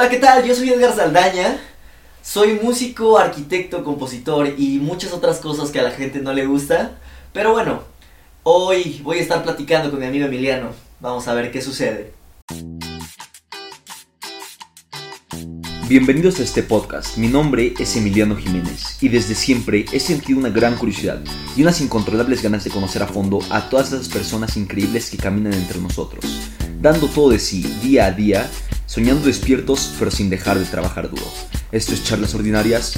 Hola, ¿qué tal? Yo soy Edgar Saldaña. Soy músico, arquitecto, compositor y muchas otras cosas que a la gente no le gusta. Pero bueno, hoy voy a estar platicando con mi amigo Emiliano. Vamos a ver qué sucede. Bienvenidos a este podcast. Mi nombre es Emiliano Jiménez y desde siempre he sentido una gran curiosidad y unas incontrolables ganas de conocer a fondo a todas esas personas increíbles que caminan entre nosotros, dando todo de sí día a día, soñando despiertos pero sin dejar de trabajar duro. Esto es Charlas Ordinarias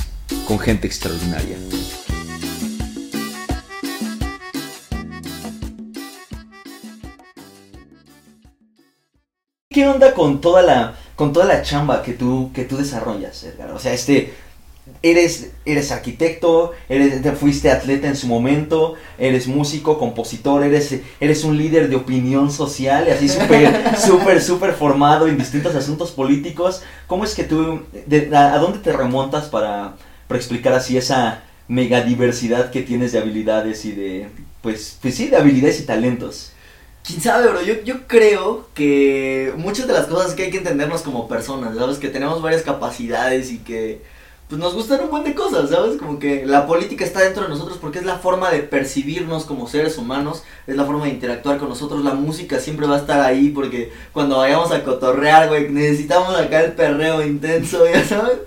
con gente extraordinaria. ¿Qué onda con toda la con toda la chamba que tú que tú desarrollas, Edgar? O sea, este eres eres arquitecto, eres te fuiste atleta en su momento, eres músico, compositor, eres eres un líder de opinión social, y así súper súper súper formado en distintos asuntos políticos. ¿Cómo es que tú de- a, a dónde te remontas para para explicar así esa mega diversidad que tienes de habilidades y de pues pues sí, de habilidades y talentos? Quién sabe, bro. Yo, yo creo que muchas de las cosas que hay que entendernos como personas, ¿sabes? Que tenemos varias capacidades y que pues nos gustan un buen de cosas, ¿sabes? Como que la política está dentro de nosotros porque es la forma de percibirnos como seres humanos, es la forma de interactuar con nosotros. La música siempre va a estar ahí porque cuando vayamos a cotorrear, güey, necesitamos acá el perreo intenso, ¿ya sabes?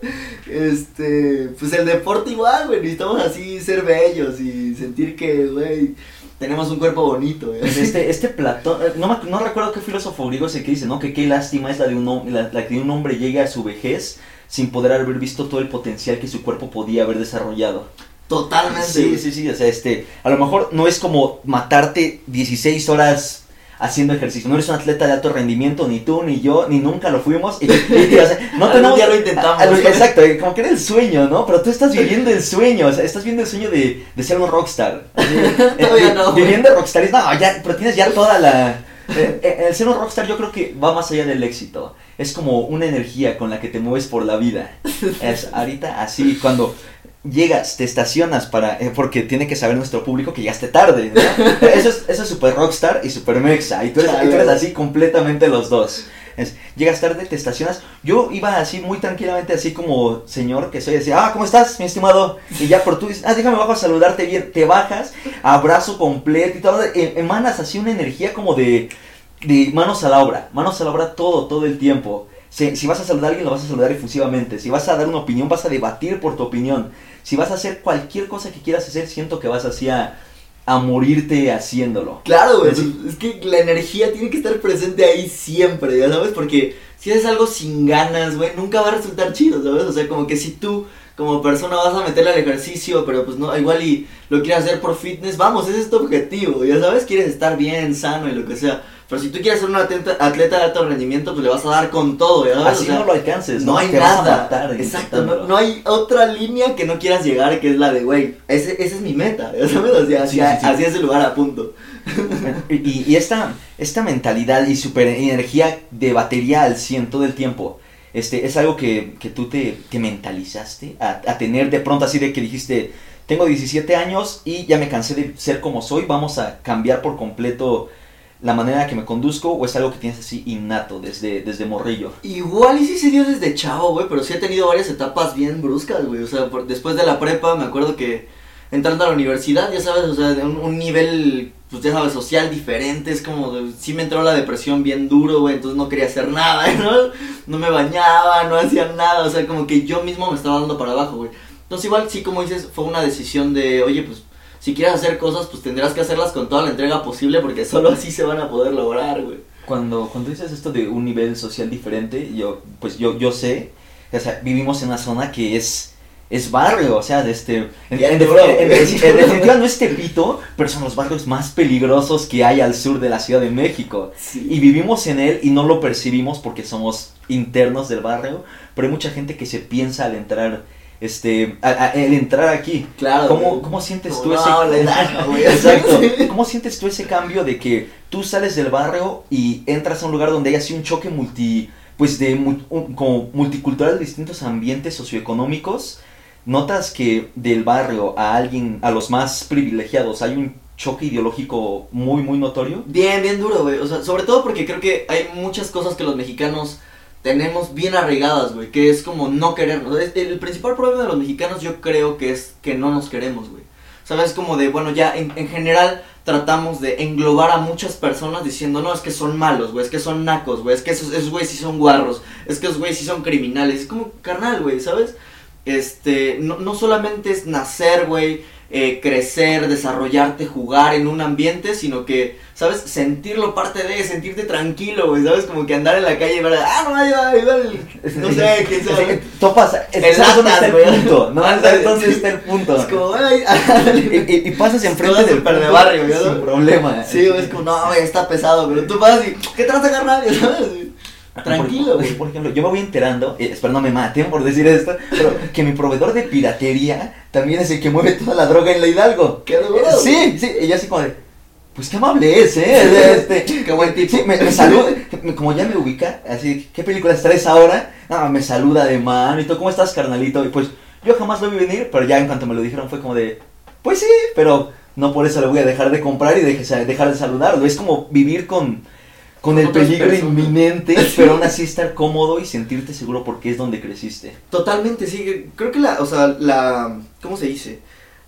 Este, pues el deporte igual, güey, necesitamos así ser bellos y sentir que, güey, tenemos un cuerpo bonito. Pues este, este Platón, eh, no, me- no recuerdo qué filósofo griego es el que dice, ¿no? Que qué lástima es la de un, la, la que un hombre llegue a su vejez sin poder haber visto todo el potencial que su cuerpo podía haber desarrollado. Totalmente. Sí, sí, sí, o sea, este, a lo mejor no es como matarte 16 horas haciendo ejercicio, no eres un atleta de alto rendimiento, ni tú, ni yo, ni nunca lo fuimos, y, y- y, o sea, no tenemos... día lo intentamos. a- a lo- exacto, como que era el sueño, ¿no? Pero tú estás viviendo el sueño, o sea, estás viviendo el sueño de, de ser un rockstar. Eh, Todavía no. Viviendo rockstar, no, ya, pero tienes ya toda la... eh, eh, el ser un rockstar yo creo que va más allá del éxito. Es como una energía con la que te mueves por la vida. Es ahorita así, cuando llegas, te estacionas para... eh, porque tiene que saber nuestro público que llegaste tarde. ¿no? Eso es, eso es super rockstar y super mexa. Y tú eres, y tú eres así completamente los dos. Es, llegas tarde, te estacionas. Yo iba así muy tranquilamente, así como señor que soy, decía, ah, ¿cómo estás, mi estimado? Y ya por tú dices, ah, déjame bajo a saludarte bien. Te bajas, abrazo completo y todo. em- Emanas así una energía como de, de manos a la obra. Manos a la obra todo, todo el tiempo. Si, si vas a saludar a alguien, lo vas a saludar efusivamente. Si vas a dar una opinión, vas a debatir por tu opinión. Si vas a hacer cualquier cosa que quieras hacer, siento que vas así a, morirte haciéndolo. Claro, güey. Es que la energía tiene que estar presente ahí siempre, ¿ya sabes? Porque si haces algo sin ganas, güey, nunca va a resultar chido, ¿sabes? O sea, como que si tú como persona vas a meterle al ejercicio, pero pues no, igual y lo quieres hacer por fitness, vamos, ese es tu objetivo, ya sabes, quieres estar bien, sano y lo que sea. Pero si tú quieres ser un atleta, atleta de alto rendimiento, pues le vas a dar con todo. Así O sea, no lo alcances, no ¿no? hay nada. matar Exacto, no, no hay otra línea que no quieras llegar, que es la de, güey, ese es mi meta, ¿ya sabes? O sea, Sí, hacia, sí, sí. hacia ese lugar a punto. Y, y esta, esta mentalidad y super energía de batería al 100 todo el tiempo, este, es algo que, que tú te, te mentalizaste a, a tener de pronto así de que dijiste, tengo 17 años y ya me cansé de ser como soy, vamos a cambiar por completo la manera en que me conduzco o es algo que tienes así innato desde, desde morrillo. Igual y sí se dio desde chavo, güey, pero sí he tenido varias etapas bien bruscas, güey. O sea, después de la prepa me acuerdo que entrando a la universidad, ya sabes, o sea, un, un nivel, pues ya sabes, social diferente, es como, sí me entró la depresión bien duro, güey, entonces no quería hacer nada, ¿no? No me bañaba, no hacía nada, o sea, como que yo mismo me estaba dando para abajo, güey. Entonces igual sí, como dices, fue una decisión de, oye, pues si quieres hacer cosas, pues tendrás que hacerlas con toda la entrega posible porque solo así se van a poder lograr, güey. Cuando, cuando dices esto de un nivel social diferente, yo, pues yo, yo sé, o sea, vivimos en una zona que es, es barrio, o sea, de este, en, definitiva no es Tepito, pero son los barrios más peligrosos que hay al sur de la Ciudad de México. Sí. Y vivimos en él y no lo percibimos porque somos internos del barrio, pero hay mucha gente que se piensa al entrar, este, a- a- al entrar aquí. Claro. ¿Cómo, cómo sientes tú no, ese güey. Exacto. ¿Cómo sientes tú ese cambio de que tú sales del barrio y entras a un lugar donde hay así un choque multi pues de un- como multicultural de distintos ambientes socioeconómicos? ¿Notas que del barrio a alguien a los más privilegiados hay un choque ideológico muy muy notorio? Bien, bien duro, güey. O sea, sobre todo porque creo que hay muchas cosas que los mexicanos tenemos bien arraigadas, güey, que es como no querernos. El principal problema de los mexicanos yo creo que es que no nos queremos, güey. ¿Sabes? Como de, bueno, ya en, en general tratamos de englobar a muchas personas diciendo, no, es que son malos, güey, es que son nacos, güey, es que esos, esos güeyes sí son guarros, es que esos güeyes sí son criminales. Es como carnal, güey, ¿sabes? Este, no, no solamente es nacer, güey, eh, crecer, desarrollarte, jugar en un ambiente, sino que, ¿sabes? Sentirlo parte de, sentirte tranquilo, güey, ¿sabes? Como que andar en la calle y ver, ah, no, ahí va, ahí va el- no sé, quién sabe. Topas, El ¿sabes está el punto? ¿No? ¿Sabes sí. está el punto? Es como, ay, Y, y- y pasas enfrente del súper de barrio, ¿ya sin problema. Sí, es como, no, güey, está pesado, pero tú vas y, ¿qué trata, carnal? ¿Sabes? Tranquilo, Por, güey. por ejemplo, yo me voy enterando, eh, espero no me maten por decir esto, pero que mi proveedor de piratería también es el que mueve toda la droga en la Hidalgo. Qué. Sí, sí, ella así como de, pues qué amable es, ¿eh? Este, Qué buen tipo. Sí, me, me saluda, como ya me ubica, así, ¿qué películas traes ahora? No, me saluda de mano y todo, ¿cómo estás, carnalito? Y pues yo jamás lo vi venir, pero ya en cuanto me lo dijeron fue como de, pues sí, pero no por eso le voy a dejar de comprar y dejar de saludarlo. Es como vivir con, con el peligro personas. inminente, pero aún así estar cómodo y sentirte seguro porque es donde creciste. Totalmente, sí. Creo que la, o sea, la, ¿cómo se dice?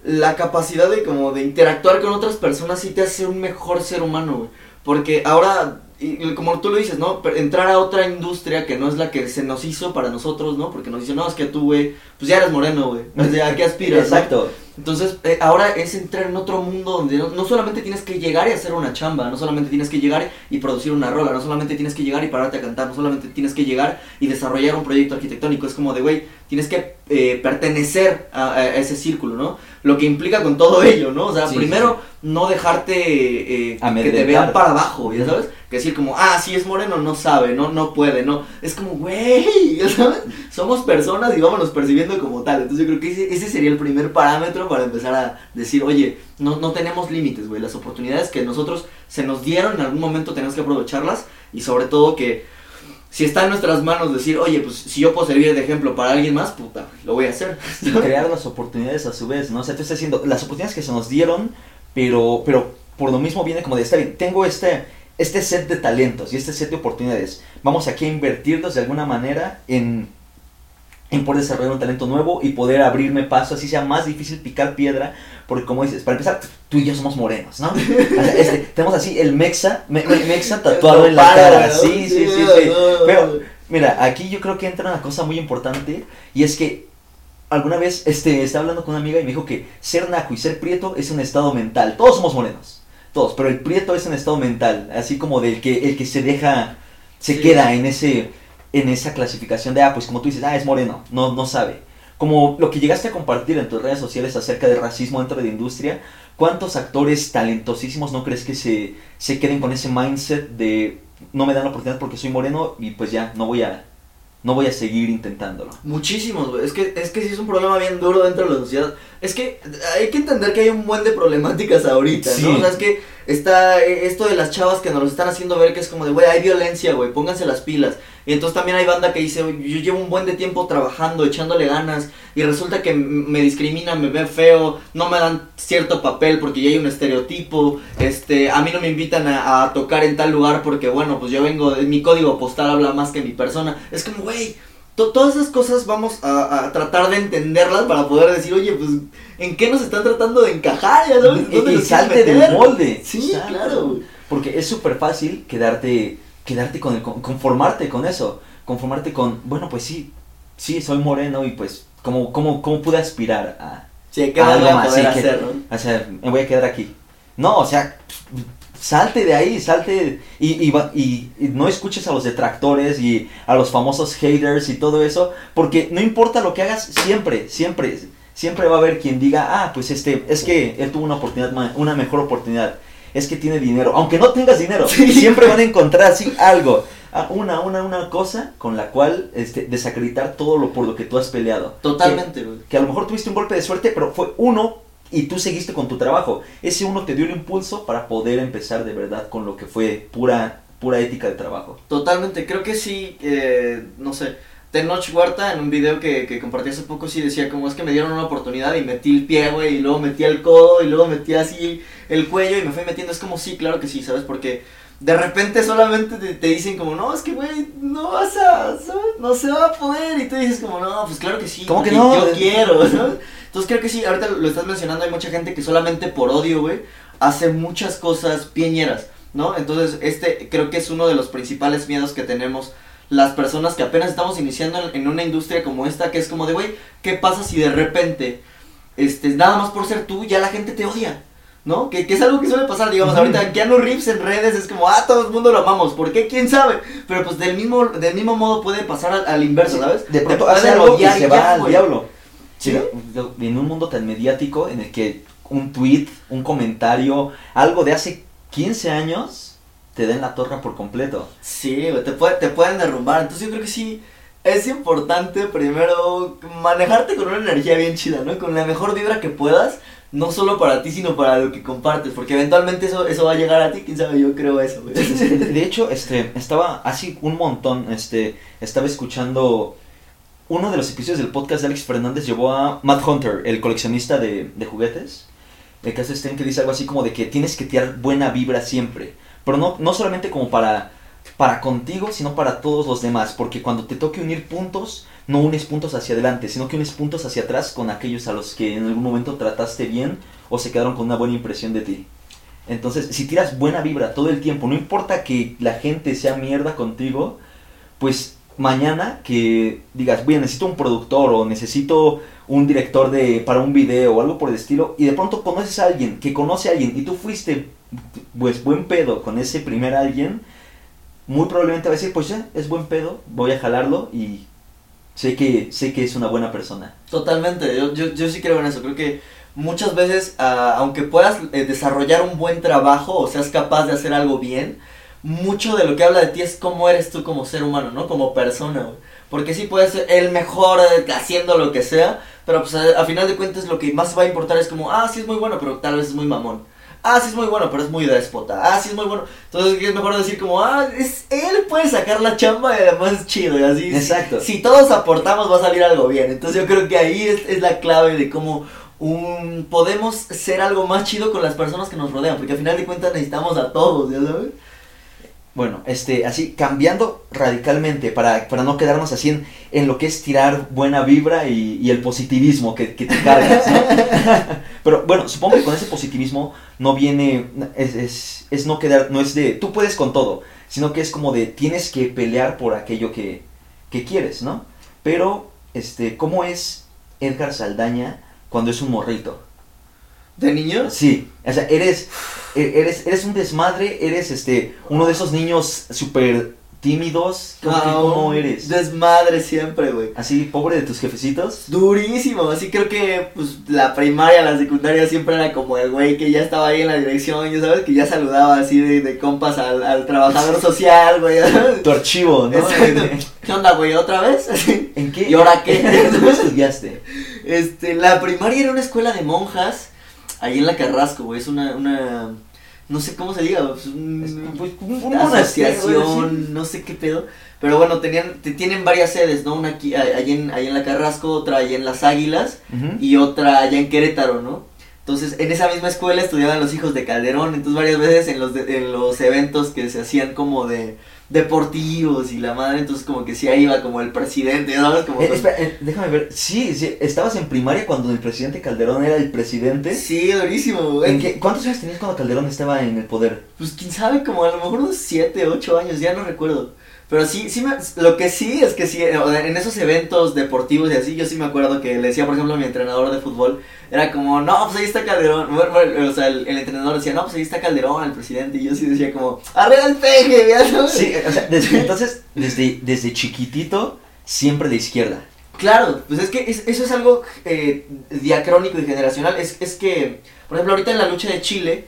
La capacidad de como de interactuar con otras personas sí te hace un mejor ser humano, güey. Porque ahora, y- y como tú lo dices, ¿no? Entrar a otra industria que no es la que se nos hizo para nosotros, ¿no? Porque nos dicen, no, es que tú, güey, pues ya eres moreno, güey. ¿a qué aspiras? no? Entonces, eh, ahora es entrar en otro mundo donde no, no solamente tienes que llegar y hacer una chamba, no solamente tienes que llegar y producir una rola, no solamente tienes que llegar y pararte a cantar, no solamente tienes que llegar y desarrollar un proyecto arquitectónico, es como de, güey, tienes que eh, pertenecer a ese círculo, ¿no? Lo que implica con todo ello, ¿no? O sea, Sí, primero, no dejarte eh, que te vean para abajo, ¿ya sabes? Que decir como, ah, sí es moreno, no sabe, no, no puede, no. Es como, güey, ¿ya sabes? Somos personas y vámonos percibiendo como tal. Entonces yo creo que ese, ese sería el primer parámetro para empezar a decir, oye, no, no tenemos límites, güey. Las oportunidades que nosotros se nos dieron en algún momento tenemos que aprovecharlas y sobre todo que si está en nuestras manos decir, oye, pues si yo puedo servir de ejemplo para alguien más, puta, lo voy a hacer. y crear las oportunidades a su vez, ¿no? O sea, tú estás haciendo las oportunidades que se nos dieron, pero, pero por lo mismo viene como de, está bien, tengo este, este set de talentos y este set de oportunidades. Vamos aquí a invertirlos de alguna manera en, en poder desarrollar un talento nuevo y poder abrirme paso, así sea más difícil picar piedra, porque como dices, para empezar, tú y yo somos morenos, ¿no? O sea, este, tenemos así el mexa, me- me- mexa tatuado en la cara, sí, sí, Pero. Mira, aquí yo creo que entra una cosa muy importante y es que alguna vez este, estaba hablando con una amiga y me dijo que ser naco y ser prieto es un estado mental. Todos somos morenos, todos, pero el prieto es un estado mental, así como del que el que se deja, se Sí. queda en ese en esa clasificación de, ah, pues como tú dices, ah, es moreno, no, no sabe. Como lo que llegaste a compartir en tus redes sociales acerca de racismo dentro de la industria, ¿cuántos actores talentosísimos no crees que se, se queden con ese mindset de no me dan la oportunidad porque soy moreno y pues ya, no voy a, no voy a seguir intentándolo? Muchísimos, güey. Es que, es que sí es un problema bien duro dentro de la sociedad. Es que hay que entender que hay un buen de problemáticas ahorita, Sí. ¿no? O sea, es que está eh, esto de las chavas que nos lo están haciendo ver que es como de, güey, hay violencia, güey, pónganse las pilas. Y entonces también hay banda que dice, "Oye, yo llevo un buen de tiempo trabajando, echándole ganas, y resulta que me discriminan, me ven feo, no me dan cierto papel porque ya hay un estereotipo, este, a mí no me invitan a, a tocar en tal lugar porque, bueno, pues yo vengo, de- mi código postal habla más que mi persona. Es como, güey, to- todas esas cosas vamos a, a tratar de entenderlas para poder decir, oye, pues, ¿en qué nos están tratando de encajar? ¿Ya sabes? Y, ¿Dónde y nos quieren salte del molde. Sí, Exacto. claro. Porque es súper fácil quedarte, quedarte con el, con- conformarte con eso. Conformarte con, bueno, pues sí, sí, soy moreno y pues, ¿cómo, cómo, cómo pude aspirar a, Sí, ¿qué más Algo a más, sí, hacer, no? O sea, me voy a quedar aquí. No, o sea, salte de ahí, salte y, y, va- y- y no escuches a los detractores y a los famosos haters y todo eso, porque no importa lo que hagas, siempre, siempre, siempre va a haber quien diga, ah, pues este, es que él tuvo una oportunidad, una mejor oportunidad, es que tiene dinero, aunque no tengas dinero, Sí. siempre van a encontrar así algo, ah, una, una, una cosa con la cual este, desacreditar todo lo por lo que tú has peleado. Totalmente, güey. que a lo mejor tuviste un golpe de suerte, pero fue uno y tú seguiste con tu trabajo. Ese uno te dio el impulso para poder empezar de verdad con lo que fue pura, pura ética de trabajo. Totalmente, creo que sí, eh, no sé. Tenoch Huerta en un video que, que compartí hace poco sí decía como es que me dieron una oportunidad y metí el pie, güey, y luego metí el codo y luego metí así el cuello y me fui metiendo. Es como sí, claro que sí, ¿sabes? Porque de repente solamente te, te dicen como, no, es que, güey, no vas a, ¿sabes? No se va a poder. Y tú dices como, no, pues claro que sí. ¿Cómo que no? Yo quiero, ¿sabes? Entonces creo que sí, ahorita lo estás mencionando, hay mucha gente que solamente por odio, güey, hace muchas cosas pieñeras, ¿no? Entonces este creo que es uno de los principales miedos que tenemos las personas que apenas estamos iniciando en, en una industria como esta, que es como de, güey, ¿qué pasa si de repente, este, nada más por ser tú, ya la gente te odia? ¿No? Que, que es algo que suele pasar, digamos, Ujú. ahorita Keanu Reeves en redes es como, ah, todo el mundo lo amamos, ¿por qué? ¿Quién sabe? Pero pues del mismo, del mismo modo puede pasar al, al inverso, ¿sabes? De pronto hace algo y se ya, va al diablo. ¿Sí? En un mundo tan mediático en el que un tweet, un comentario, algo de hace 15 años te den la torre por completo. Sí, te, puede- te pueden derrumbar. Entonces yo creo que sí es importante primero manejarte con una energía bien chida, ¿no? Con la mejor vibra que puedas, no solo para ti, sino para lo que compartes, porque eventualmente eso, eso va a llegar a ti, quién sabe, yo creo eso, güey. De de hecho, este, estaba así un montón, este, estaba escuchando uno de los episodios del podcast de Alex Fernández llevó a Matt Hunter, el coleccionista de, de juguetes. El caso está en que dice algo así como de que tienes que tirar buena vibra siempre. Pero no, no solamente como para, para contigo, sino para todos los demás. Porque cuando te toque unir puntos, no unes puntos hacia adelante, sino que unes puntos hacia atrás con aquellos a los que en algún momento trataste bien o se quedaron con una buena impresión de ti. Entonces, si tiras buena vibra todo el tiempo, no importa que la gente sea mierda contigo, pues mañana que digas, voy, necesito un productor o necesito un director de para un video o algo por el estilo, y de pronto conoces a alguien que conoce a alguien y tú fuiste pues buen pedo con ese primer alguien, muy probablemente va a decir, pues ya, es buen pedo, voy a jalarlo y sé que sé que es una buena persona. Totalmente, yo, yo, yo sí creo en eso, creo que muchas veces, ah, aunque puedas eh, desarrollar un buen trabajo o seas capaz de hacer algo bien, mucho de lo que habla de ti es cómo eres tú como ser humano, ¿no? Como persona. Porque sí puedes ser el mejor haciendo lo que sea, pero pues a, a final de cuentas lo que más va a importar es como, ah, sí es muy bueno, pero tal vez es muy mamón. Ah, sí es muy bueno, pero es muy déspota. Ah, sí es muy bueno. Entonces es mejor decir como, ah, es, él puede sacar la chamba y además es chido y así. Exacto. Si todos aportamos va a salir algo bien. Entonces yo creo que ahí es, es la clave de cómo un, podemos ser algo más chido con las personas que nos rodean. Porque al final de cuentas necesitamos a todos, ¿ya sabes? Bueno, este, así, cambiando radicalmente para, para no quedarnos así en, en lo que es tirar buena vibra y, y el positivismo que, que te cargas, ¿no? Pero bueno, supongo que con ese positivismo no viene, es, es, es no quedar, no es de, tú puedes con todo, sino que es como de, tienes que pelear por aquello que, que quieres, ¿no? Pero, este, ¿cómo es Edgar Saldaña cuando es un morrito? ¿De niños? Sí, o sea, eres, e- eres, eres un desmadre, eres este, uno de esos niños súper tímidos. ¿Cómo, Ah, cómo eres? Desmadre siempre, güey. Así, pobre de tus jefecitos. Durísimo, así creo que pues la primaria, la secundaria siempre era como el güey que ya estaba ahí en la dirección, ya sabes, que ya saludaba así de, de compas al, al trabajador social, güey. Tu archivo, ¿no? ¿Qué onda, güey? ¿Otra vez? ¿En qué? ¿Y ahora qué? ¿Dónde estudiaste? Este, la primaria era una escuela de monjas, ahí en la Carrasco, güey, es una, una, no sé cómo se diga, pues, un- pues, una asociación, no sé qué pedo, pero bueno, tenían, te- tienen varias sedes, ¿no? Una aquí, en, en la Carrasco, otra allá en Las Águilas, y otra allá en Querétaro, ¿no? Entonces, en esa misma escuela estudiaban los hijos de Calderón, entonces varias veces en los, de- en los eventos que se hacían como de deportivos y la madre, entonces como que sí ahí iba como el presidente, ¿sabes? Como Eh, espera, eh, déjame ver. Sí, sí, estabas en primaria cuando el presidente Calderón era el presidente. Sí, durísimo, güey. ¿En qué- ¿Cuántos años tenías cuando Calderón estaba en el poder? Pues quién sabe, como a lo mejor unos 7, 8 años, ya no recuerdo. Pero sí, sí me, lo que sí es que sí, en esos eventos deportivos y así, yo sí me acuerdo que le decía, por ejemplo, a mi entrenador de fútbol, era como, no, pues ahí está Calderón. Bueno, bueno, o sea, el, el entrenador decía, no, pues ahí está Calderón, el presidente. Y yo sí decía como, arregla el peje, sabes. Sí, o sea, desde, entonces, desde, desde chiquitito, siempre de izquierda. Claro, pues es que es- eso es algo eh, diacrónico y generacional. Es, es que, por ejemplo, ahorita en la lucha de Chile,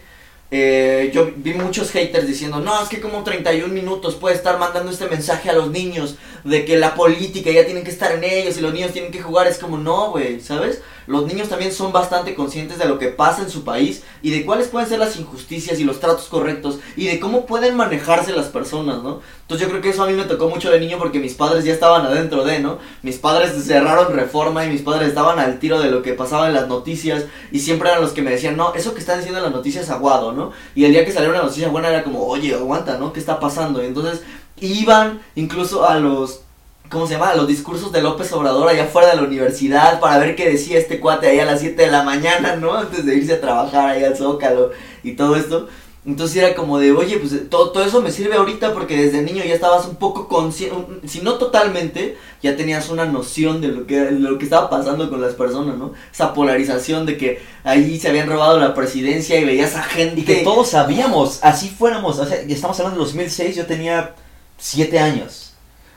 eh, yo vi muchos haters diciendo, no, es que como 31 minutos puede estar mandando este mensaje a los niños de que la política ya tienen que estar en ellos y los niños tienen que jugar. Es como, no, güey, ¿sabes? Los niños también son bastante conscientes de lo que pasa en su país y de cuáles pueden ser las injusticias y los tratos correctos y de cómo pueden manejarse las personas, ¿no? Entonces yo creo que eso a mí me tocó mucho de niño porque mis padres ya estaban adentro de, ¿no? Mis padres cerraron reforma y mis padres estaban al tiro de lo que pasaba en las noticias y siempre eran los que me decían, no, eso que están diciendo en las noticias es aguado, ¿no? Y el día que salió una noticia buena era como, oye, aguanta, ¿no? ¿Qué está pasando? Y entonces iban incluso a los ¿cómo se llama? Los discursos de López Obrador allá afuera de la universidad para ver qué decía este cuate ahí a las 7 de la mañana, ¿no? Antes de irse a trabajar ahí al Zócalo y todo esto. Entonces era como de, oye, pues todo, todo eso me sirve ahorita porque desde niño ya estabas un poco consciente, si no totalmente, ya tenías una noción de lo que, de lo que estaba pasando con las personas, ¿no? Esa polarización de que ahí se habían robado la presidencia y veías a gente... Y que todos sabíamos, así fuéramos, o sea, estamos hablando de 2006, yo tenía 7 años.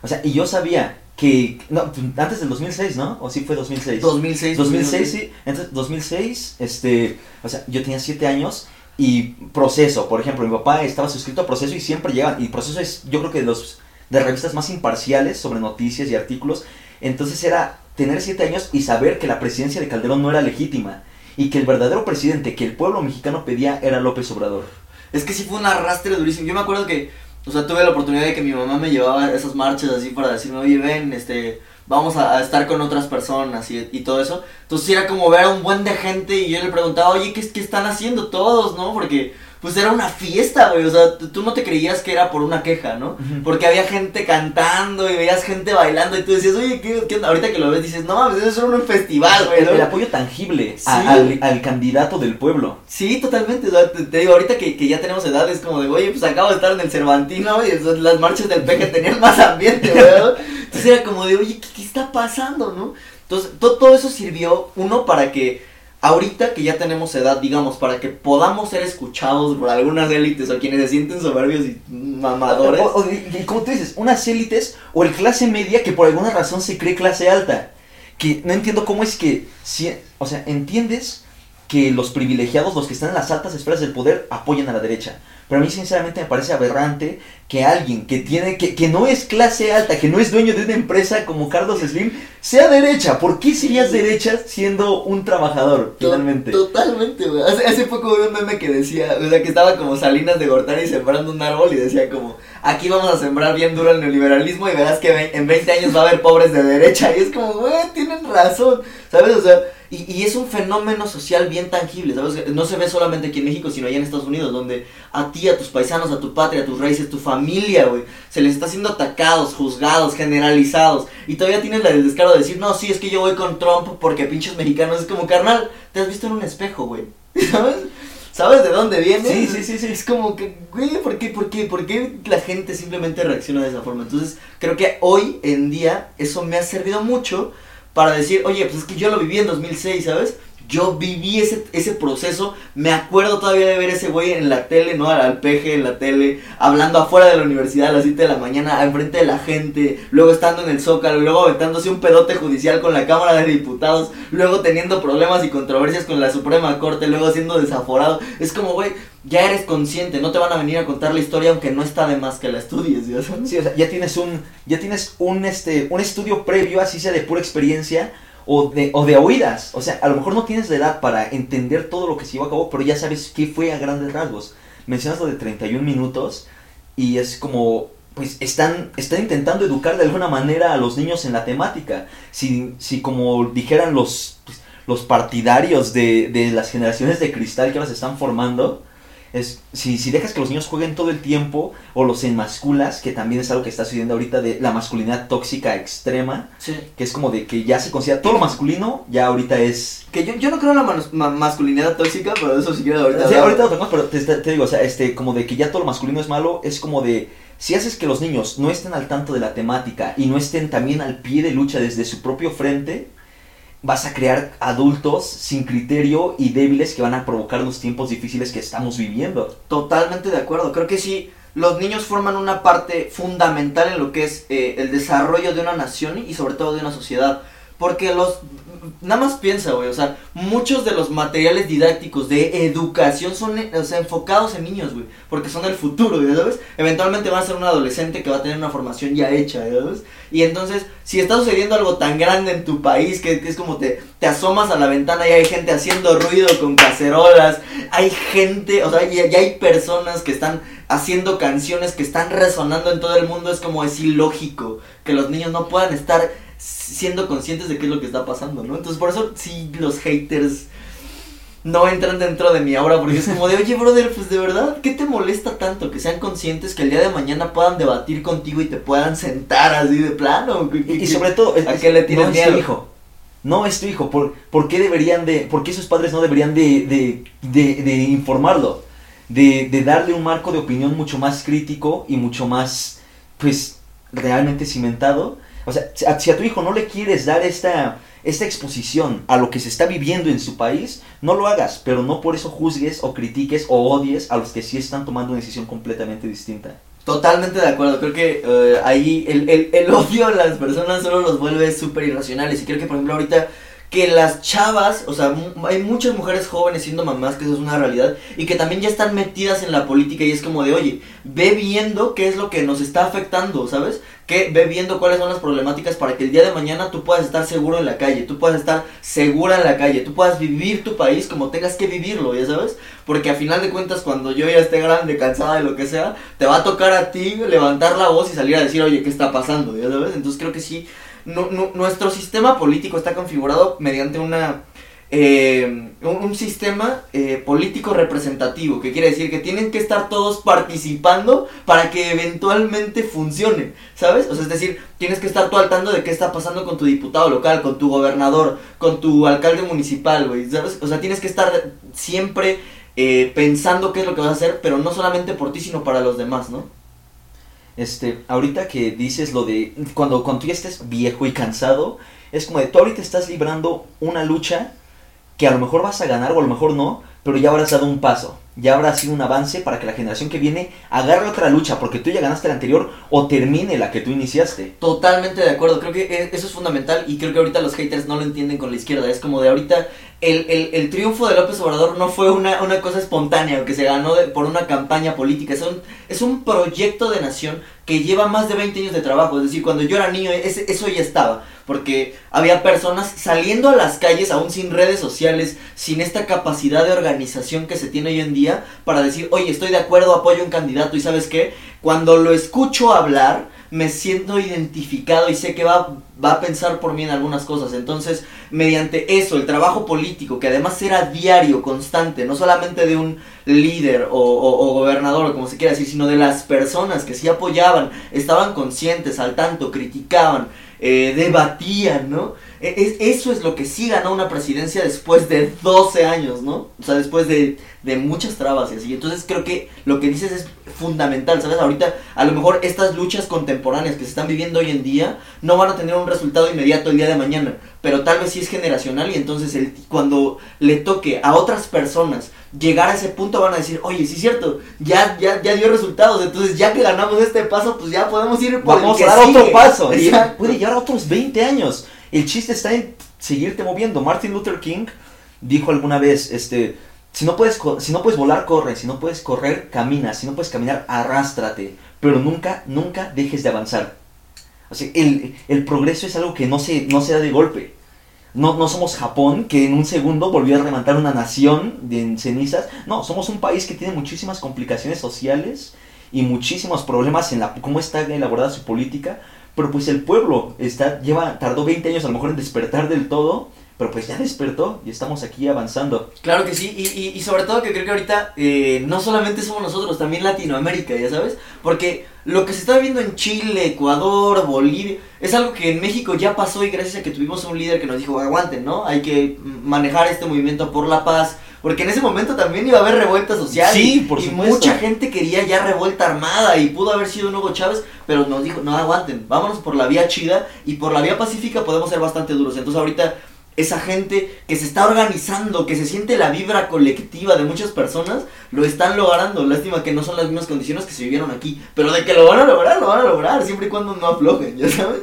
O sea, y yo sabía que, no, antes del 2006, ¿no? ¿O sí fue 2006? 2006. 2006, sí. Entonces, 2006, este, o sea, yo tenía 7 años y proceso, por ejemplo, mi papá estaba suscrito a proceso y siempre llegan, y proceso es, yo creo que de los, de revistas más imparciales sobre noticias y artículos, entonces era tener 7 años y saber que la presidencia de Calderón no era legítima y que el verdadero presidente que el pueblo mexicano pedía era López Obrador. Es que sí fue un arrastre durísimo. Yo me acuerdo que o sea, tuve la oportunidad de que mi mamá me llevaba esas marchas así para decirme, oye, ven, este, vamos a, estar con otras personas y, y, todo eso. Entonces era como ver a un buen de gente y yo le preguntaba, oye, ¿qué, ¿qué están haciendo todos, no? Porque pues era una fiesta, güey. O sea, tú no te creías que era por una queja, ¿no? Porque había gente cantando y veías gente bailando y tú decías, oye, ¿qué, qué Ahorita que lo ves dices, no, pues eso es un festival, güey. El, apoyo tangible al, al, candidato del pueblo. Sí, totalmente. te, digo, ahorita que, que, ya tenemos edad es como de, oye, pues acabo de estar en el Cervantino y las marchas del peje tenían más ambiente, güey. Entonces era como de, oye, ¿qué, qué está pasando, no? Entonces, todo, todo eso sirvió, uno, para que ahorita que ya tenemos edad, digamos, para que podamos ser escuchados por algunas élites o quienes se sienten soberbios y mamadores. y como tú dices, unas élites o el clase media que por alguna razón se cree clase alta. Que no entiendo cómo es que, si, o sea, entiendes que los privilegiados, los que están en las altas esferas del poder, apoyan a la derecha. Pero a mí sinceramente me parece aberrante que alguien que tiene que, que no es clase alta, que no es dueño de una empresa como Carlos Slim, sea derecha. ¿Por qué serías derecha siendo un trabajador finalmente? Totalmente, güey. Hace, hace poco vi un meme que decía, o sea, que estaba como Salinas de Gortari sembrando un árbol y decía como, aquí vamos a sembrar bien duro el neoliberalismo y verás que en 20 años va a haber pobres de derecha. Y es como, güey, tienen razón, ¿sabes? O sea, y, y, es un fenómeno social bien tangible, ¿sabes? No se ve solamente aquí en México, sino allá en Estados Unidos, donde a ti, a tus paisanos, a tu patria, a tus raíces, a tu familia, güey, se les está siendo atacados, juzgados, generalizados. Y todavía tienes el descaro de decir, no, sí, es que yo voy con Trump porque pinches mexicanos. Es como, carnal, te has visto en un espejo, güey. ¿Sabes? ¿Sabes de dónde viene? Sí, sí, sí, sí. Es como que, güey, ¿por qué, por qué, por qué la gente simplemente reacciona de esa forma? Entonces, creo que hoy en día eso me ha servido mucho para decir, oye, pues es que yo lo viví en 2006, ¿sabes? Yo viví ese, ese proceso, me acuerdo todavía de ver ese güey en la tele, ¿no? Al peje en la tele, hablando afuera de la universidad a las 7 de la mañana, enfrente de la gente, luego estando en el Zócalo, luego aventándose un pedote judicial con la Cámara de Diputados, luego teniendo problemas y controversias con la Suprema Corte, luego siendo desaforado. Es como, güey, ya eres consciente, no te van a venir a contar la historia aunque no está de más que la estudies, ¿ya Sí, o sea, ya tienes un ya tienes un este un estudio previo, así sea de pura experiencia o de o de oídas. O sea, a lo mejor no tienes la edad para entender todo lo que se llevó a cabo, pero ya sabes qué fue a grandes rasgos. Mencionas lo de 31 minutos y es como pues están, están intentando educar de alguna manera a los niños en la temática. Si, si como dijeran los, pues, los partidarios de, de las generaciones de cristal que ahora se están formando, es si, si dejas que los niños jueguen todo el tiempo o los enmasculas, que también es algo que está sucediendo ahorita de la masculinidad tóxica extrema, que es como de que ya se considera todo lo masculino, ya ahorita es... Que yo, yo no creo en la masculinidad tóxica, pero eso sí quiero ahorita. Sí, ahorita lo tenemos, pero te, te, digo, o sea, este, como de que ya todo lo masculino es malo, es como de... Si haces que los niños no estén al tanto de la temática y no estén también al pie de lucha desde su propio frente, vas a crear adultos sin criterio y débiles que van a provocar los tiempos difíciles que estamos viviendo. Totalmente de acuerdo. Creo que sí, los niños forman una parte fundamental en lo que es eh, el desarrollo de una nación y sobre todo de una sociedad. Porque los nada más piensa, güey, o sea, muchos de los materiales didácticos de educación son sea, enfocados en niños, güey, porque son el futuro, ¿ya sabes? Eventualmente va a ser un adolescente que va a tener una formación ya hecha, ¿ya sabes? Y entonces, si está sucediendo algo tan grande en tu país, que, es como te, te asomas a la ventana y hay gente haciendo ruido con cacerolas, hay gente, o sea, ya, ya hay personas que están haciendo canciones que están resonando en todo el mundo, es como es ilógico que los niños no puedan estar siendo conscientes de qué es lo que está pasando, ¿no? Entonces por eso sí los haters no entran dentro de mi aura porque es como de, oye, brother, pues de verdad, ¿qué te molesta tanto? Que sean conscientes que el día de mañana puedan debatir contigo y te puedan sentar así de plano. Y, sobre todo, ¿a qué le tienes no Es tu hijo. No es tu hijo. ¿Por, ¿por qué deberían de, por qué sus padres no deberían de, de, de, de informarlo? De, de darle un marco de opinión mucho más crítico y mucho más, pues, realmente cimentado o sea, si a tu hijo no le quieres dar esta, esta exposición a lo que se está viviendo en su país, no lo hagas, pero no por eso juzgues o critiques o odies a los que sí están tomando una decisión completamente distinta. Totalmente de acuerdo, creo que eh, ahí el, el, el, odio a las personas solo los vuelve súper irracionales y creo que por ejemplo ahorita que las chavas, o sea, hay muchas mujeres jóvenes siendo mamás, que eso es una realidad, y que también ya están metidas en la política y es como de, oye, ve viendo qué es lo que nos está afectando, ¿sabes? Que ve viendo cuáles son las problemáticas para que el día de mañana tú puedas estar seguro en la calle, tú puedas estar segura en la calle, tú puedas vivir tu país como tengas que vivirlo, ¿ya sabes? Porque a final de cuentas cuando yo ya esté grande, cansada de lo que sea, te va a tocar a ti levantar la voz y salir a decir, oye, ¿qué está pasando? ¿Ya sabes? Entonces creo que sí nuestro sistema político está configurado mediante una eh, un, sistema eh, político representativo, que quiere decir que tienen que estar todos participando para que eventualmente funcione, ¿sabes? O sea, es decir, tienes que estar tú al tanto de qué está pasando con tu diputado local, con tu gobernador, con tu alcalde municipal, güey, ¿sabes? O sea, tienes que estar siempre eh, pensando qué es lo que vas a hacer, pero no solamente por ti, sino para los demás, ¿no? este, ahorita que dices lo de cuando, cuando tú ya estés viejo y cansado, es como de tú ahorita estás librando una lucha que a lo mejor vas a ganar o a lo mejor no, pero ya habrás dado un paso, ya habrá sido un avance para que la generación que viene agarre otra lucha, porque tú ya ganaste la anterior o termine la que tú iniciaste. Totalmente de acuerdo, creo que e, eso es fundamental y creo que ahorita los haters no lo entienden con la izquierda, es como de ahorita el, el, el triunfo de López Obrador no fue una, una cosa espontánea que se ganó por una campaña política, es un, es un proyecto de nación que lleva más de 20 años de trabajo, es decir, cuando yo era niño eso ya estaba porque había personas saliendo a las calles aún sin redes sociales, sin esta capacidad de organización que se tiene hoy en día para decir, oye, estoy de acuerdo, apoyo a un candidato y sabes qué, cuando lo escucho hablar, me siento identificado y sé que va, va a pensar por mí en algunas cosas. Entonces, mediante eso, el trabajo político, que además era diario, constante, no solamente de un líder o, o, gobernador, como se quiera decir, sino de las personas que sí apoyaban, estaban conscientes, al tanto, criticaban, eh, debatían, ¿no? E, es, eso es lo que sí ganó una presidencia después de 12 años, ¿no? O sea, después de, de muchas trabas y así. Entonces creo que lo que dices es fundamental, ¿sabes? Ahorita a lo mejor estas luchas contemporáneas que se están viviendo hoy en día no van a tener un resultado inmediato el día de mañana, pero tal vez sí es generacional y entonces el, cuando le toque a otras personas llegar a ese punto van a decir, oye, sí es cierto, ya, ya, ya dio resultados, entonces ya que ganamos este paso, pues ya podemos ir por Vamos a dar otro paso. Y puede llevar otros 20 años. El chiste está en seguirte moviendo. Martin Luther King dijo alguna vez, este, si no puedes, si no puedes volar, corre, si no puedes correr, camina, si no puedes caminar, arrástrate, pero nunca, nunca dejes de avanzar. O sea, el, el progreso es algo que no se, no se da de golpe. No, no somos Japón, que en un segundo volvió a levantar una nación de cenizas. No, somos un país que tiene muchísimas complicaciones sociales y muchísimos problemas en la cómo está elaborada su política. Pero pues el pueblo está, lleva, tardó 20 años a lo mejor en despertar del todo pero pues ya despertó y estamos aquí avanzando. Claro que sí, y, y, sobre todo que creo que ahorita eh, no solamente somos nosotros, también Latinoamérica, ya sabes, porque lo que se está viendo en Chile, Ecuador, Bolivia, es algo que en México ya pasó y gracias a que tuvimos un líder que nos dijo, aguanten, ¿no? Hay que manejar este movimiento por la paz, porque en ese momento también iba a haber revuelta social. Sí, por y mucha gente quería ya revuelta armada y pudo haber sido un Hugo Chávez, pero nos dijo, no aguanten, vámonos por la vía chida y por la vía pacífica podemos ser bastante duros. Entonces ahorita esa gente que se está organizando, que se siente la vibra colectiva de muchas personas, lo están logrando. Lástima que no son las mismas condiciones que se vivieron aquí, pero de que lo van a lograr, lo van a lograr, siempre y cuando no aflojen, ya sabes.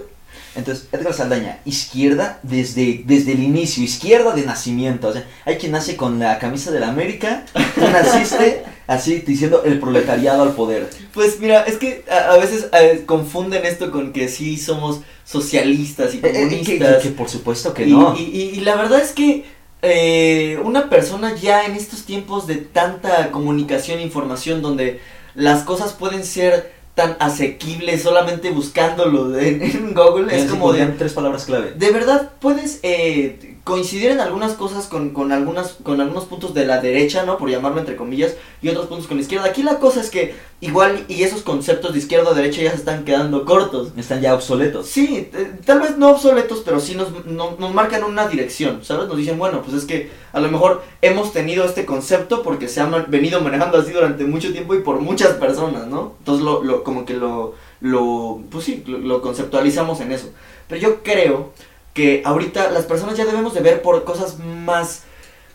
Entonces, Edgar Saldaña, izquierda desde, desde el inicio, izquierda de nacimiento. O sea, hay quien nace con la camisa de la América, tú naciste así diciendo el proletariado al poder. Pues mira, es que a, a veces eh, confunden esto con que sí somos socialistas y Eh, eh, que- comunistas. que, que por supuesto que y, no. y- y- y la verdad es que eh, una persona ya en estos tiempos de tanta comunicación e información donde las cosas pueden ser tan asequibles solamente buscándolo en, en Google, es como de... tres palabras clave. De verdad puedes eh, coincidir en algunas cosas con, con, algunas, con algunos puntos de la derecha, ¿no? Por llamarlo entre comillas, y otros puntos con la izquierda. Aquí la cosa es que igual y esos conceptos de izquierda o derecha ya se están quedando cortos. Están ya obsoletos. Sí, eh, tal vez no obsoletos, pero sí nos, no- nos marcan una dirección, ¿sabes? Nos dicen, bueno, pues es que a lo mejor hemos tenido este concepto porque se ha ma- venido manejando así durante mucho tiempo y por muchas personas, ¿no? Entonces, lo, lo, como que lo, lo, pues sí, lo, lo conceptualizamos en eso. Pero yo creo que ahorita las personas ya debemos de ver por cosas más,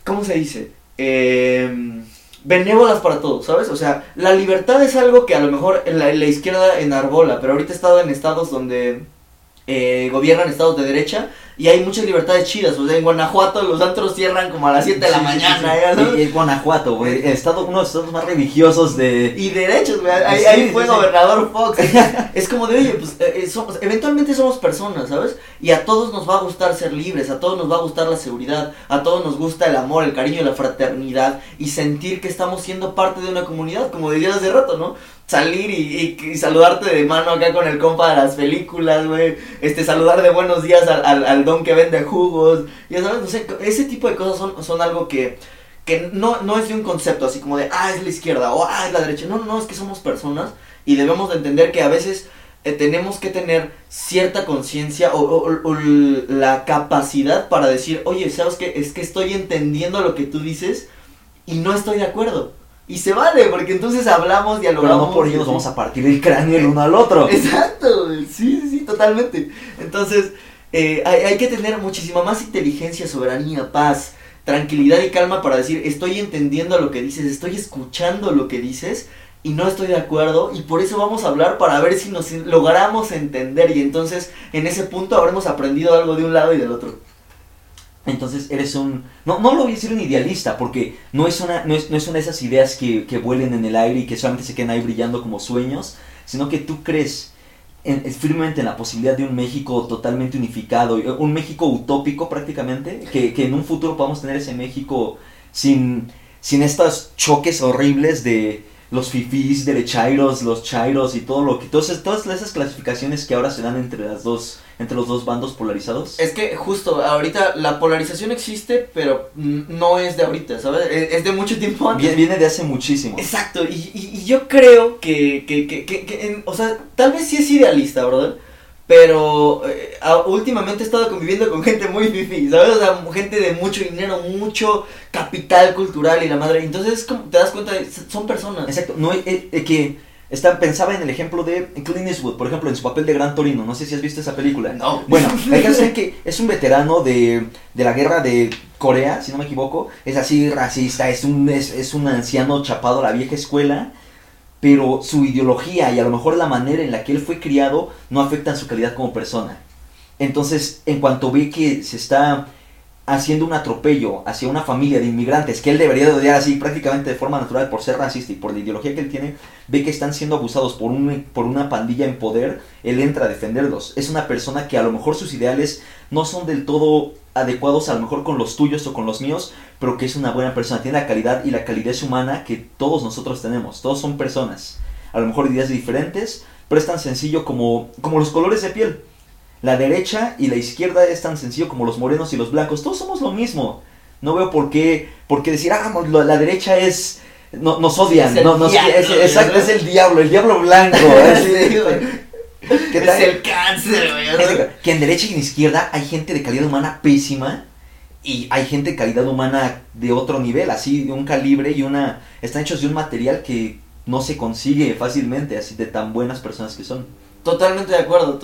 ¿cómo se dice? Eh, benévolas para todos, ¿sabes? O sea, la libertad es algo que a lo mejor en la, en la izquierda enarbola, pero ahorita he estado en estados donde eh, gobiernan estados de derecha y hay muchas libertades chidas. O sea, en Guanajuato los antros cierran como a las 7 de la Sí, sí, sí, mañana. sí. ¿ya sabes? Y, y Guanajuato, güey. estado, uno de los estados más religiosos de. Y derechos, güey. Ahí, Sí, ahí sí, fue sí. gobernador Fox. es como de, oye, pues eh, eh, somos- eventualmente somos personas, ¿sabes? Y a todos nos va a gustar ser libres, a todos nos va a gustar la seguridad, a todos nos gusta el amor, el cariño y la fraternidad y sentir que estamos siendo parte de una comunidad, como decías hace rato, ¿no? Salir y, y- y saludarte de mano acá con el compa de las películas, güey. Este, saludar de buenos días al, don que vende jugos. Ya sabes, no sé, ese tipo de cosas son, son algo que, que no, no es de un concepto así como de, ah, es la izquierda o ah, es la derecha. No, no, es que somos personas y debemos de entender que a veces eh, tenemos que tener cierta conciencia o, o- o la capacidad para decir, oye, ¿sabes qué? Es que estoy entendiendo lo que tú dices y no estoy de acuerdo. Y se vale, porque entonces hablamos, Pero dialogamos. no por ello nos vamos a partir el cráneo el uno al otro. Exacto, sí, sí, sí, totalmente. Entonces, eh, hay, hay que tener muchísima más inteligencia, soberanía, paz, tranquilidad y calma para decir, estoy entendiendo lo que dices, estoy escuchando lo que dices y no estoy de acuerdo y por eso vamos a hablar para ver si nos logramos entender y entonces en ese punto habremos aprendido algo de un lado y del otro. Entonces eres un... No, no lo voy a decir un idealista, porque no es una, no es, no es una de esas ideas que, que vuelen en el aire y que solamente se quedan ahí brillando como sueños, sino que tú crees en- en- firmemente en la posibilidad de un México totalmente unificado, y- un México utópico prácticamente, que, que en un futuro podamos tener ese México sin, sin estos choques horribles de los fifís, derechairos, los chairos y todo lo que... Todas, todas esas clasificaciones que ahora se dan entre las dos entre los dos bandos polarizados. Es que justo ahorita la polarización existe, pero no es de ahorita, ¿sabes? Es, es de mucho tiempo antes. Viene, viene de hace muchísimo. Exacto, y, y- y yo creo que, que, que, que- en- o sea, tal vez sí es idealista, ¿verdad? Pero eh, últimamente he estado conviviendo con gente muy fifi, ¿sabes? O sea, gente de mucho dinero, mucho capital cultural y la madre. Entonces, es como, te das cuenta, de- son personas. Exacto, no eh, eh, que está, pensaba en el ejemplo de Clint Eastwood, por ejemplo, en su papel de Gran Torino. No sé si has visto esa película. No. Bueno, hay que hacer que es un veterano de, de la guerra de Corea, si no me equivoco. Es así racista, es un, es, es un anciano chapado a la vieja escuela. Pero su ideología y a lo mejor la manera en la que él fue criado no afectan su calidad como persona. Entonces, en cuanto ve que se está haciendo un atropello hacia una familia de inmigrantes que él debería de odiar así prácticamente de forma natural por ser racista y por la ideología que él tiene, ve que están siendo abusados por, un, por una pandilla en poder, él entra a defenderlos. Es una persona que a lo mejor sus ideales no son del todo adecuados a lo mejor con los tuyos o con los míos, pero que es una buena persona, tiene la calidad y la calidez humana que todos nosotros tenemos, todos son personas, a lo mejor ideas diferentes, pero es tan sencillo como, como los colores de piel. La derecha y la izquierda es tan sencillo como los morenos y los blancos. Todos somos lo mismo. No veo por qué, por qué decir, ah, la derecha es... No, nos odian. Es el no, nos- es- exacto, es el diablo, el diablo blanco. Sí, güey. ¿Qué es el cáncer, güey. que en derecha y en izquierda hay gente de calidad humana pésima y hay gente de calidad humana de otro nivel, así de un calibre y una... Están hechos de un material que no se consigue fácilmente, así de tan buenas personas que son. Totalmente de acuerdo.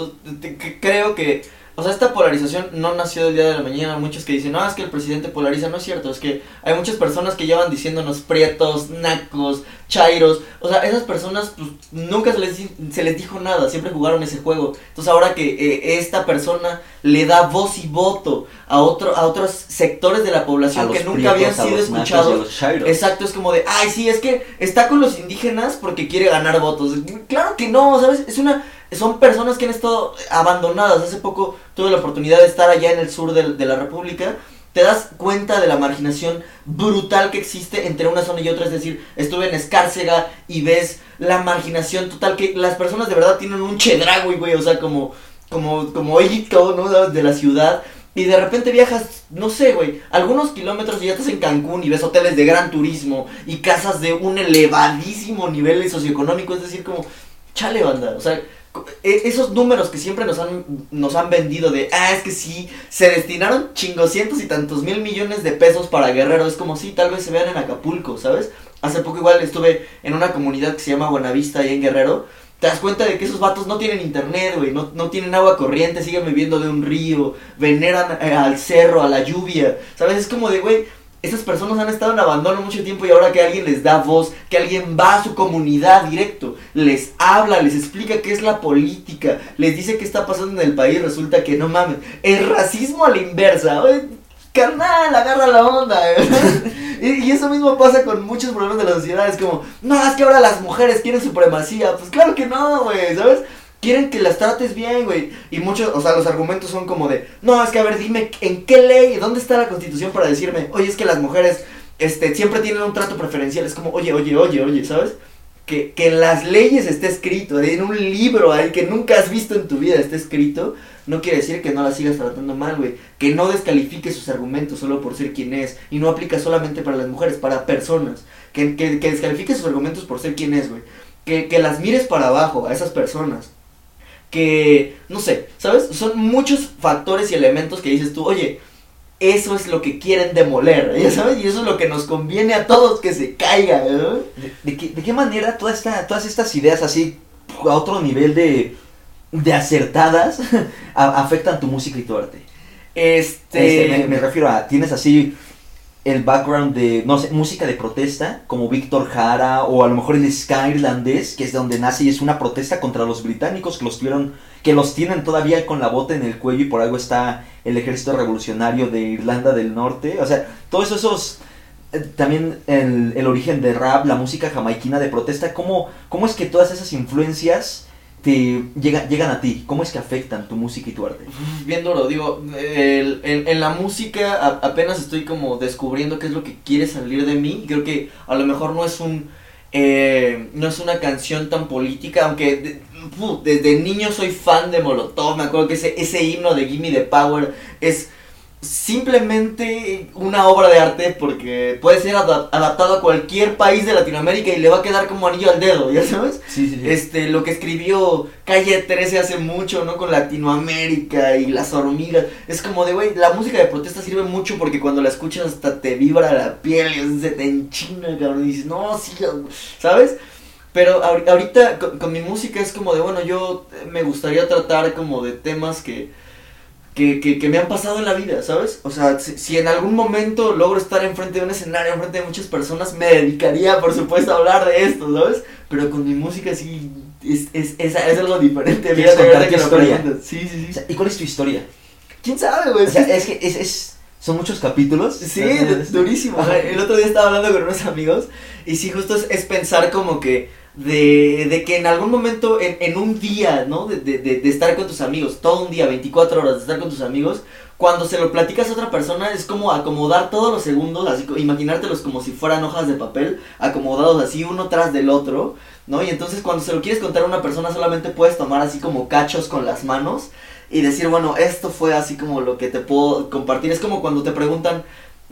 Creo que, o o sea, esta polarización no nació del día de la mañana. Muchos que dicen, no, es que el presidente polariza. No es cierto, es que hay muchas personas que llevan diciéndonos prietos, nacos, chairos. O sea, esas personas pues, nunca se les, se les dijo nada, siempre jugaron ese juego. Entonces, ahora que eh, esta persona le da voz y voto a, otro, a otros sectores de la población que nunca habían sido escuchados. Exacto, es como de, ay, sí, es que está con los indígenas porque quiere ganar votos. Claro que no, ¿sabes? Es una son personas que han estado abandonadas. Hace poco tuve la oportunidad de estar allá en el sur de, la República. Te das cuenta de la marginación brutal que existe entre una zona y otra. Es decir, estuve en Escárcega y ves la marginación total que las personas de verdad tienen un chedragui, güey. O sea, como, como, como ¿no? De la ciudad. Y de repente viajas, no sé, güey, algunos kilómetros y ya estás en Cancún y ves hoteles de gran turismo y casas de un elevadísimo nivel socioeconómico. Es decir, como, chale, banda. O sea, esos números que siempre nos han, nos han vendido de, ah, es que sí, se destinaron chingoscientos y tantos mil millones de pesos para Guerrero, es como si tal vez se vean en Acapulco, ¿sabes? Hace poco igual estuve en una comunidad que se llama Buenavista ahí en Guerrero, te das cuenta de que esos vatos no tienen internet, güey, no, no, tienen agua corriente, siguen viviendo de un río, veneran eh, al cerro, a la lluvia, ¿sabes? Es como de, güey, esas personas han estado en abandono mucho tiempo y ahora que alguien les da voz, que alguien va a su comunidad directo, les habla, les explica qué es la política, les dice qué está pasando en el país, resulta que no mames, el racismo a la inversa, carnal, agarra la onda. y, y, eso mismo pasa con muchos problemas de la sociedad, es como, no, es que ahora las mujeres quieren supremacía, pues claro que no, güey, ¿sabes? Quieren que las trates bien, güey. Y muchos, o sea, los argumentos son como de, no, es que a ver, dime, ¿en qué ley? ¿Dónde está la constitución para decirme, oye, es que las mujeres, este, siempre tienen un trato preferencial? Es como, oye, oye, oye, oye, ¿sabes? Que, que en las leyes esté escrito, en un libro ahí que nunca has visto en tu vida esté escrito, no quiere decir que no la sigas tratando mal, güey. Que no descalifique sus argumentos solo por ser quien es. Y no aplica solamente para las mujeres, para personas. Que, que, que descalifique sus argumentos por ser quien es, güey. Que, que las mires para abajo a esas personas que, no sé, ¿sabes? Son muchos factores y elementos que dices tú, oye, eso es lo que quieren demoler, ¿ya sabes? Y eso es lo que nos conviene a todos que se caiga, ¿no? ¿De, qué, manera toda esta, todas estas ideas así a otro nivel de, de acertadas afectan tu música y tu arte? Este... este me, refiero a, tienes así el background de, no sé, música de protesta, como Víctor Jara, o a lo mejor el ska irlandés, que es de donde nace y es una protesta contra los británicos que los tuvieron, que los tienen todavía con la bota en el cuello y por algo está el ejército revolucionario de Irlanda del Norte. O sea, todos esos, eh, también el, el, origen de rap, la música jamaiquina de protesta, ¿cómo, cómo es que todas esas influencias te llegan, llegan a ti? ¿Cómo es que afectan tu música y tu arte? Bien duro, digo, el, en, la música apenas estoy como descubriendo qué es lo que quiere salir de mí. Creo que a lo mejor no es un... Eh, no es una canción tan política, aunque desde niño soy fan de Molotov, me acuerdo que ese, ese himno de Gimme the Power es simplemente una obra de arte porque puede ser adaptado a cualquier país de Latinoamérica y le va a quedar como anillo al dedo, ¿ya sabes? Sí, sí, Este, lo que escribió Calle 13 hace mucho, ¿no? Con Latinoamérica y las hormigas. Es como de, güey, la música de protesta sirve mucho porque cuando la escuchas hasta te vibra la piel y se te enchina, cabrón, y dices, no, sí, ¿sabes? Pero ahorita con mi música es como de, bueno, yo me gustaría tratar como de temas que que, que, que, me han pasado en la vida, ¿sabes? O sea, si, en algún momento logro estar enfrente de un escenario, enfrente de muchas personas, me dedicaría, por supuesto, a hablar de esto, ¿sabes? Pero con mi música sí es, es, es, es algo diferente. Mira, de verdad que historia? Sí, sí, sí. ¿Y cuál es tu historia? ¿Quién sabe, güey? O sea, es que es, es, son muchos capítulos. Sí, durísimo. El otro día estaba hablando con unos amigos y sí, justo es, es pensar como que de, de, que en algún momento, en, en un día, ¿no? De, de, de, estar con tus amigos, todo un día, 24 horas de estar con tus amigos, cuando se lo platicas a otra persona es como acomodar todos los segundos, así imaginártelos como si fueran hojas de papel, acomodados así uno tras del otro, ¿no? Y entonces cuando se lo quieres contar a una persona solamente puedes tomar así como cachos con las manos y decir, bueno, esto fue así como lo que te puedo compartir. Es como cuando te preguntan,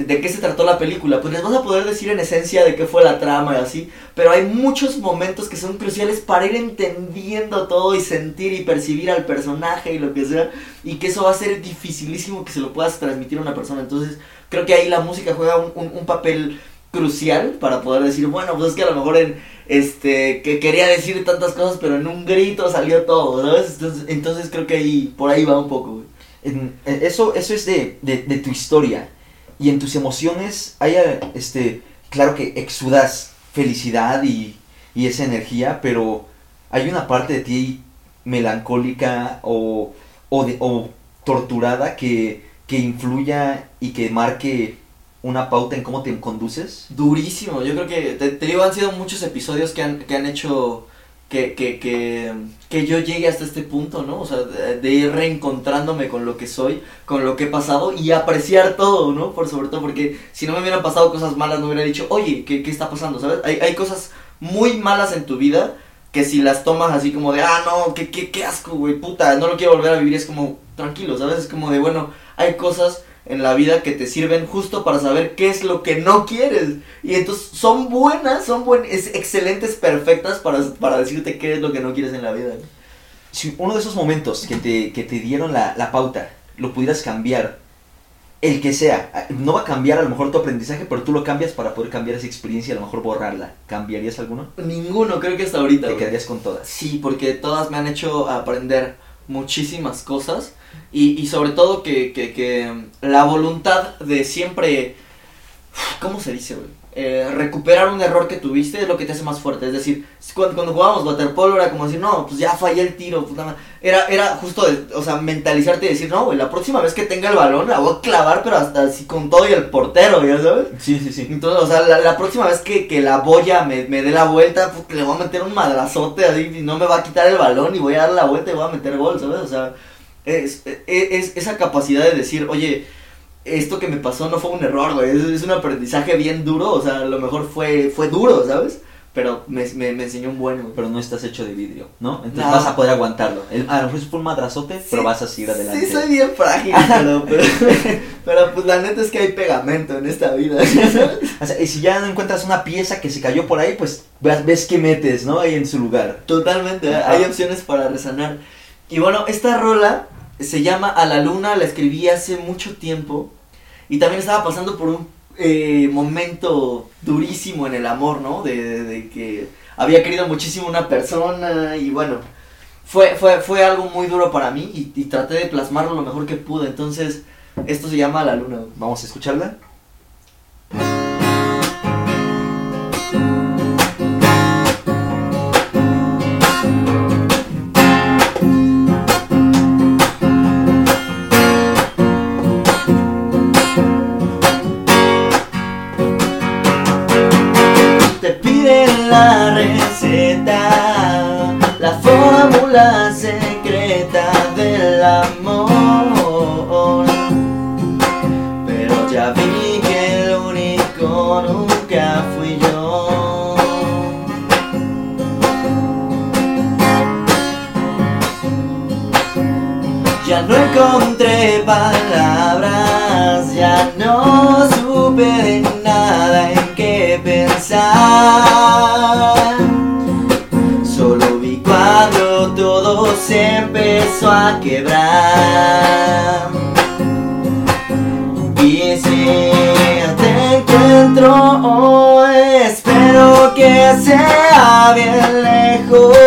de qué se trató la película, pues les vas a poder decir en esencia de qué fue la trama y así, pero hay muchos momentos que son cruciales para ir entendiendo todo y sentir y percibir al personaje y lo que sea, y que eso va a ser dificilísimo que se lo puedas transmitir a una persona, entonces creo que ahí la música juega un, un, papel crucial para poder decir, bueno, pues es que a lo mejor en, este, que quería decir tantas cosas, pero en un grito salió todo, ¿sabes? Entonces, entonces creo que ahí, por ahí va un poco, en- eso, eso es de, de, de tu historia. Y en tus emociones hay, eh, este, claro que exudas felicidad y, y esa energía, pero hay una parte de ti melancólica o, o, de- torturada que, que influya y que marque una pauta en cómo te conduces. Durísimo, yo creo que, te, te digo, han sido muchos episodios que han, que han hecho que, que, que, que yo llegue hasta este punto, ¿no? O sea, de, ir reencontrándome con lo que soy, con lo que he pasado y apreciar todo, ¿no? Por sobre todo, porque si no me hubieran pasado cosas malas, no hubiera dicho, oye, ¿qué, qué está pasando? ¿Sabes? Hay, hay cosas muy malas en tu vida que si las tomas así como de, ah, no, qué, qué, qué asco, güey, puta, no lo quiero volver a vivir, es como, tranquilo, ¿sabes? Es como de, bueno, hay cosas en la vida que te sirven justo para saber qué es lo que no quieres. Y entonces son buenas, son buen, es, excelentes, perfectas para, para decirte qué es lo que no quieres en la vida. Si uno de esos momentos que te, que te dieron la, la pauta lo pudieras cambiar, el que sea, no va a cambiar a lo mejor tu aprendizaje, pero tú lo cambias para poder cambiar esa experiencia y a lo mejor borrarla. ¿Cambiarías alguno? Ninguno, creo que hasta ahorita. Te güey. quedarías con todas. Sí, porque todas me han hecho aprender muchísimas cosas y, y sobre todo que, que, que la voluntad de siempre, ¿cómo se dice, güey? Eh, recuperar un error que tuviste es lo que te hace más fuerte. Es decir, cuando, cuando jugábamos waterpolo era como decir, no, pues ya fallé el tiro. madre". Era, era justo, de- o sea, mentalizarte y decir, no, güey, la próxima vez que tenga el balón la voy a clavar, pero hasta así con todo y el portero, ¿ya sabes? Sí, sí, sí. Entonces, o sea, la, la próxima vez que, que la boya me, me dé la vuelta, pues, le voy a meter un madrazote así y no me va a quitar el balón y voy a dar la vuelta y voy a meter gol, ¿sabes? O sea, es, es, es esa capacidad de decir, oye, esto que me pasó no fue un error, güey, es, es un aprendizaje bien duro, o sea, a lo mejor fue, fue duro, ¿sabes? Pero me, me, me enseñó un buen, güey. Pero no estás hecho de vidrio, ¿no? Entonces vas a poder aguantarlo. El, a lo mejor fue un madrazote, pero Sí, vas a seguir adelante. Sí, soy bien frágil, pero, pero, pero pues la neta es que hay pegamento en esta vida. O sea, y si ya no encuentras una pieza que se cayó por ahí, pues ves, ves qué metes, ¿no? Ahí en su lugar. Totalmente. Ajá. hay opciones para resanar. Y bueno, esta rola se llama A la Luna, la escribí hace mucho tiempo. Y también estaba pasando por un eh, momento durísimo en el amor, ¿no? De, de- que había querido muchísimo una persona y bueno, fue, fue, fue algo muy duro para mí y traté de plasmarlo lo mejor que pude. Entonces, esto se llama A la Luna. Vamos a escucharla. Fórmula secreta del amor. Pero ya vi que el único nunca fui yo. Ya no encontré palabras, ya no supe de nada en qué pensar. Empezó a quebrar. Y si te encuentro hoy, espero que sea bien lejos.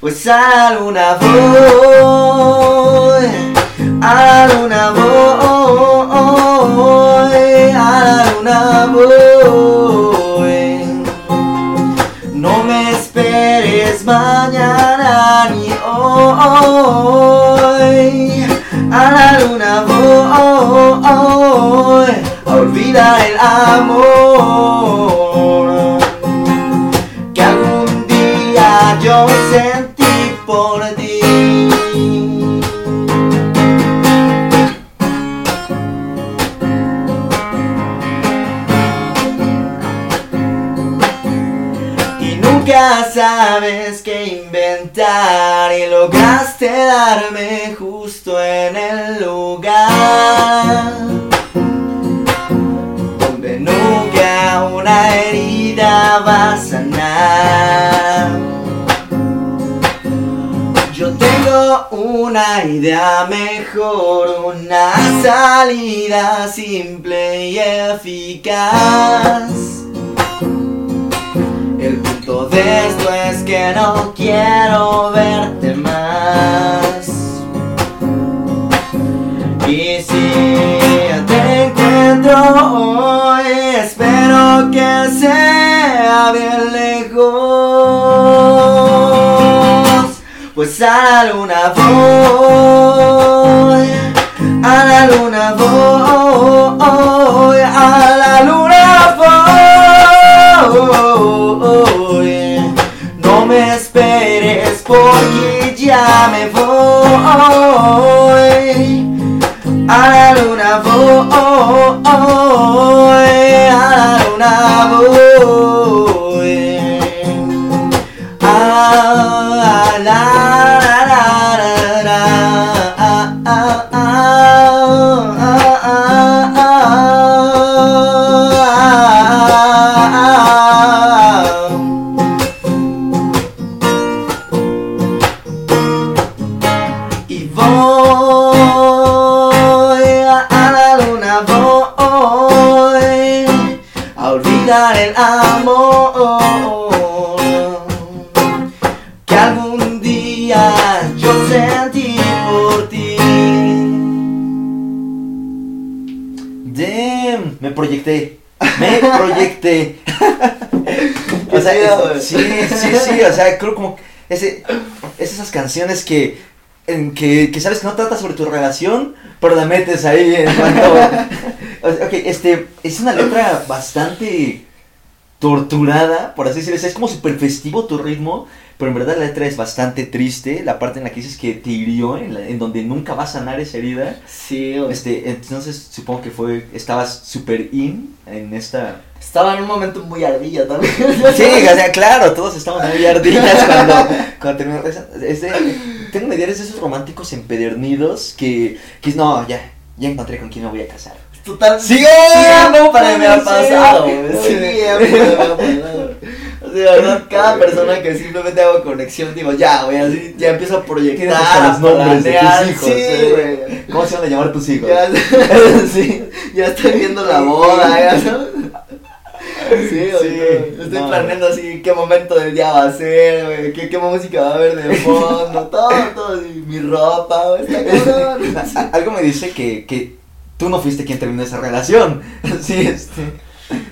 Pues a la luna voy, a la luna voy, a la luna voy. Mañana ni hoy. A la luna voy a olvidar el amor que algún día yo sentí por ti. Sabes qué inventar y lograste darme justo en el lugar donde nunca una herida va a sanar. Yo tengo una idea mejor, una salida simple y eficaz. Esto es que no quiero verte más. Y si te encuentro hoy, espero que sea bien lejos. Pues a la luna voy, a la luna voy, a la luna porque ya me voy. A la luna voy, a la luna voy. Me proyecté. o sea, es- sí, sí, sí, o sea, creo como ese, es esas canciones que, en que, que sabes que no trata sobre tu relación, pero la metes ahí en cuanto... ok, este, es una letra bastante torturada, por así decirlo, o sea, es como súper festivo tu ritmo, pero en verdad la letra es bastante triste, la parte en la que dices que te hirió, en, la- en donde nunca va a sanar esa herida. Sí, güey. Este, entonces supongo que fue, estabas super in en esta... Estaba en un momento muy ardilla también. Sí, o sea, claro, todos estamos muy ardillas cuando, cuando terminó esa- este, tengo una idea de esos románticos empedernidos que, que no, ya, ya encontré con quién me voy a casar. Total. Sí, siempre no me ha pasado. Sí. De verdad, cada persona que simplemente hago conexión, digo, ya, güey, así, ya empiezo a proyectar. Los nombres de tus hijos. Sí, ¿eh? ¿Cómo se van a llamar tus hijos? Ya, sí, ya estoy viendo la boda, ya sabes. Sí, güey, Sí, no, estoy no. planeando así qué momento del día va a ser, güey, qué, qué música va a haber de fondo, todo, todo, mi ropa, güey, está cabrón. A- Algo me dice que, que tú no fuiste quien terminó esa relación. Sí, este.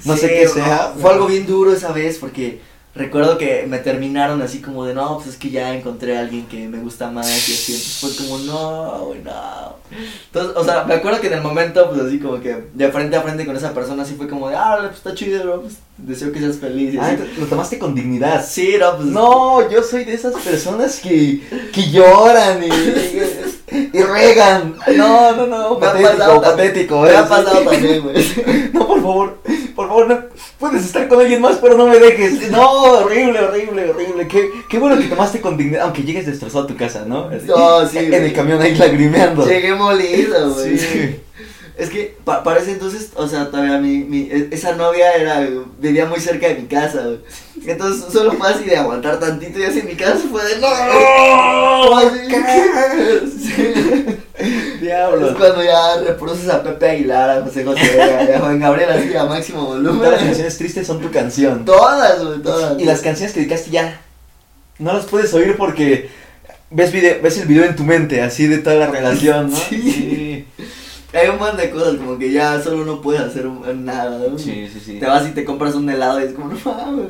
No sé qué sea. Fue algo bien duro esa vez porque recuerdo que me terminaron así como de no, pues es que ya encontré a alguien que me gusta más y así. Entonces fue como no, no. Entonces, o sea, me acuerdo que en el momento, pues así como que de frente a frente con esa persona, así fue como de ah, pues está chido, bro, pues deseo que seas feliz. Y Ah, así. lo tomaste con dignidad. Sí, no, pues. No, yo soy de esas personas que, que lloran y, y regan. No, no, no, Me ha patético, patético. Me ha ¿eh? pasado también, güey. No, por favor, por favor, no, puedes estar con alguien más, pero no me dejes. No, horrible, horrible, horrible. Qué, qué bueno que tomaste con dignidad, aunque llegues destrozado a tu casa, ¿no? Así, No, sí, En güey. el camión ahí lagrimeando. Llegué molido, güey. Sí. Es que pa- para entonces, o sea, todavía mi, mi, e- esa novia era, vivía muy cerca de mi casa, güey. Entonces solo fue así de aguantar tantito y así mi casa fue de no, así, Sí. Diablo. Es cuando ya reproduces a Pepe Aguilar, a José José, a Juan Gabriel así a máximo Todas las volumen. canciones tristes son tu canción. Todas, güey, todas. Y las canciones que dedicaste ya no las puedes oír porque ves, video, ves el video en tu mente, así de toda la relación, ¿no? Sí. Hay un montón de cosas como que ya solo no puedes hacer nada, ¿no? Sí, sí, sí. Te vas y te compras un helado y es como, no mames.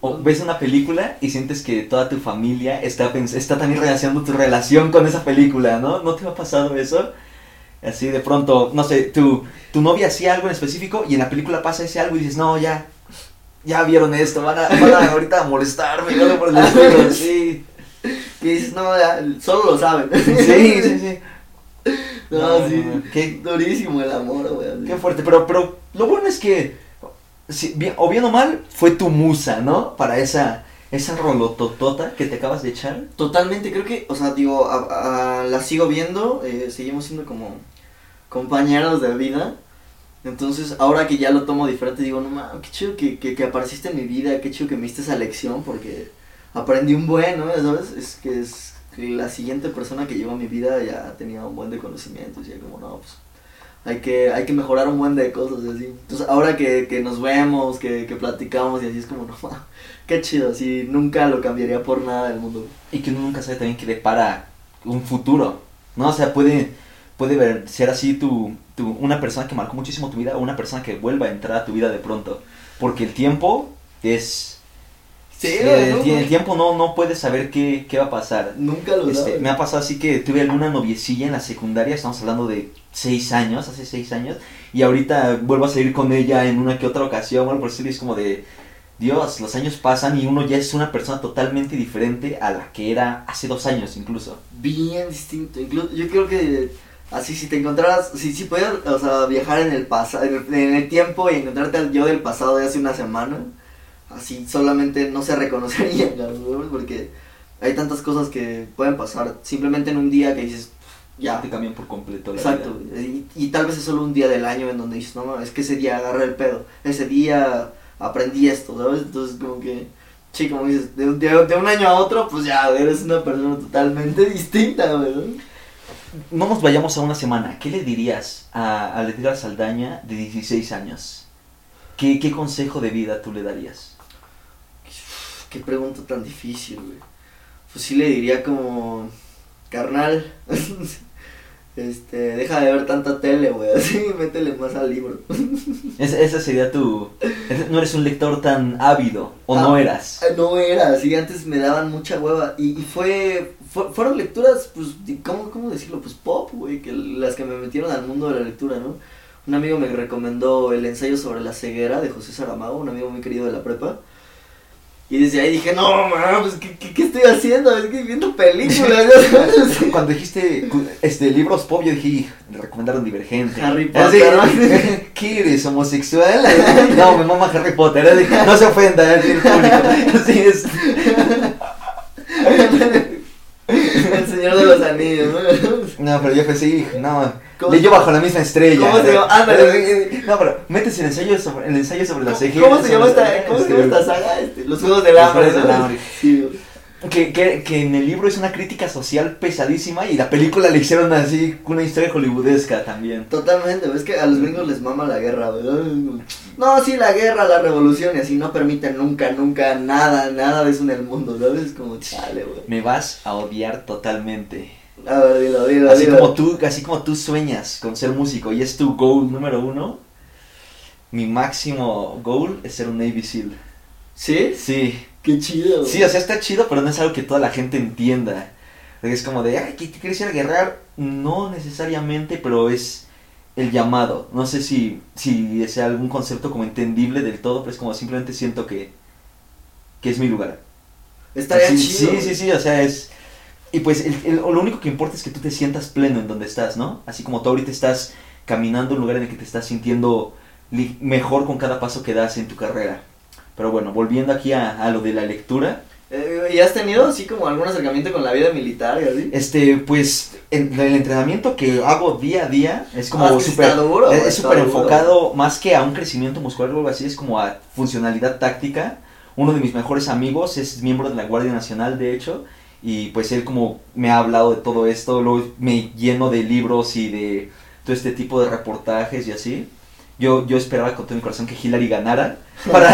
O ves una película y sientes que toda tu familia está, está también relacionando tu relación con esa película, ¿no? ¿No te ha pasado eso? Así de pronto, no sé, tu, tu novia hacía algo en específico y en la película pasa ese algo y dices, no, ya, ya vieron esto, van a, van a ahorita a molestarme, algo por el estilo, sí. Que dices, no, ya, solo lo saben. Sí, sí, sí. No, No, sí. no. Qué- Durísimo el amor, güey. Qué fuerte, pero, pero lo bueno es que, si- bien- o bien o mal, fue tu musa, ¿no? Para esa, esa rolototota que te acabas de echar. Totalmente, creo que, o sea, digo, a- a- la sigo viendo, eh, seguimos siendo como compañeros de vida. Entonces, ahora que ya lo tomo diferente, digo, no mames, qué chido que, que, que apareciste en mi vida, qué chido que me diste esa lección, porque aprendí un buen, ¿no? ¿Sabes? Es que es la siguiente persona que llegó a mi vida ya tenía un buen de conocimientos, y como, no, pues, hay que, hay que mejorar un buen de cosas, y. Entonces, ahora que, que nos vemos, que, que platicamos, y así es como, no qué chido, así, nunca lo cambiaría por nada del mundo. Y que uno nunca sabe también que depara un futuro, ¿no? O sea, puede, puede ver- ser así tu, una persona que marcó muchísimo tu vida o una persona que vuelva a entrar a tu vida de pronto. Porque el tiempo es... Sí, el, ¿no? el tiempo no, no puedes saber qué, qué va a pasar. Nunca lo Este, me ha pasado así que tuve alguna noviecilla en la secundaria, estamos hablando de seis años, hace seis años, y ahorita vuelvo a salir con ella en una que otra ocasión, bueno, por eso es como de, Dios, los años pasan y uno ya es una persona totalmente diferente a la que era hace dos años incluso. Bien distinto. Incluso, yo creo que así si te encontraras, si, si pudieras, o sea, viajar en el pasado, en el, en el tiempo y encontrarte al yo del pasado de hace una semana, así solamente no se reconocería, cabrón, porque hay tantas cosas que pueden pasar simplemente en un día que dices, ya, te cambian por completo la Exacto, vida. y, y tal vez es solo un día del año en donde dices, no, no, es que ese día agarré el pedo, ese día aprendí esto, ¿sabes? Entonces como que, sí, como dices, de, de- de un año a otro, pues ya, eres una persona totalmente distinta, güey. ¿no? No nos vayamos a una semana, ¿qué le dirías a, a Leticia Saldaña de 16 años? ¿Qué, ¿Qué consejo de vida tú le darías? Qué pregunta tan difícil, güey. Pues sí le diría como, carnal, este, deja de ver tanta tele, güey, así, métele más al libro. Es- esa sería tu... No eres un lector tan ávido, o no Ah. eras. Ah, No era, así antes me daban mucha hueva y, y fue, fue- fueron lecturas, pues, ¿cómo, ¿cómo decirlo? Pues pop, güey, que las que me metieron al mundo de la lectura, ¿no? Un amigo me recomendó el ensayo sobre la ceguera de José Saramago, un amigo muy querido de la prepa. Y desde ahí dije, no, man, pues, ¿qué, qué, qué estoy haciendo? Es que viendo películas. Cuando dijiste este, libros pop, yo dije, "Ij, me recomendaron Divergente. Harry Así, Potter, ¿no? ¿Qué eres, homosexual? No, me mama Harry Potter. así, No se ofenda, así, el público. Así es. Señor de los Anillos, ¿no? No, pero yo pensé, "Ij, no. ¿Cómo Leyó bajo la misma estrella. ¿Cómo se llama? Ándale. No, pero metes el ensayo sobre, el ensayo sobre la ¿Cómo, ceguera. cómo se llama esta, cómo se llama esta saga? Este, los Juegos del Los Hambre, Juegos del. Hambre. Sí. Que, que, que en el libro es una crítica social pesadísima y la película le hicieron así una historia hollywoodesca también. Totalmente, ves que a los gringos les mama la guerra, ¿verdad? No, sí, la guerra, la revolución y así no permiten nunca, nunca nada, nada de eso en el mundo, ¿sabes? Es como chale, güey. Me vas a odiar totalmente. A ver, dilo, dilo, Así dilo. como tú, así como tú sueñas con ser músico y es tu goal número uno, mi máximo goal es ser un Navy SEAL. ¿Sí? Sí, Qué chido. sí, o sea, está chido, pero no es algo que toda la gente entienda. Es como de, ay, ¿qué quieres ir a guerrear? No necesariamente, pero es el llamado. No sé si, si es algún concepto como entendible del todo, pero es como simplemente siento que, que es mi lugar. Estaría Así, chido. Sí, sí, sí, o sea, es... Y pues el- el- lo único que importa es que tú te sientas pleno en donde estás, ¿no? Así como tú ahorita estás caminando un lugar en el que te estás sintiendo mejor con cada paso que das en tu carrera. Pero bueno, volviendo aquí a, a lo de la lectura, Eh, ¿Y has tenido así como algún acercamiento con la vida militar y así? este, pues el entrenamiento que hago día a día es Ah, como que súper es- súper duro. enfocado más que a un crecimiento muscular o algo así, es como a funcionalidad táctica. Uno de mis mejores amigos es miembro de la Guardia Nacional, de hecho, y pues él como me ha hablado de todo esto, luego me lleno de libros y de todo este tipo de reportajes y así. Yo, yo esperaba con todo mi corazón que Hillary ganara, para,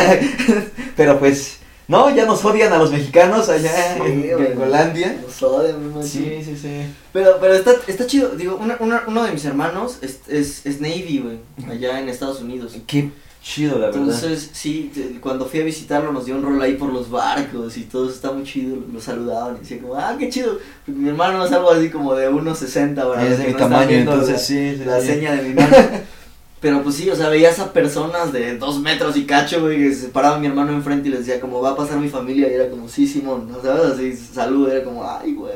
pero pues no, ya nos odian a los mexicanos allá Sí, en. Gringolandia. Nos odian, me. Sí, sí, sí. Pero, pero está, está chido. Digo, una, una- uno de mis hermanos es, es, es Navy, güey, allá en Estados Unidos. Qué chido, la verdad. Entonces, sí, cuando fui a visitarlo nos dio un rol ahí por los barcos y todo eso está muy chido, lo saludaban y decía como, ah, qué chido. Porque mi hermano es algo así como de 1.60, para es de mi no tamaño, entonces la, sí, sí, la sí. seña de mi mano. Pero pues sí, o sea, veías a personas de dos metros y cacho, güey, que se paraba mi hermano enfrente y les decía como, va a pasar mi familia, y era como, sí, Simón, ¿no sabes? Así, salud, era como, ay, güey.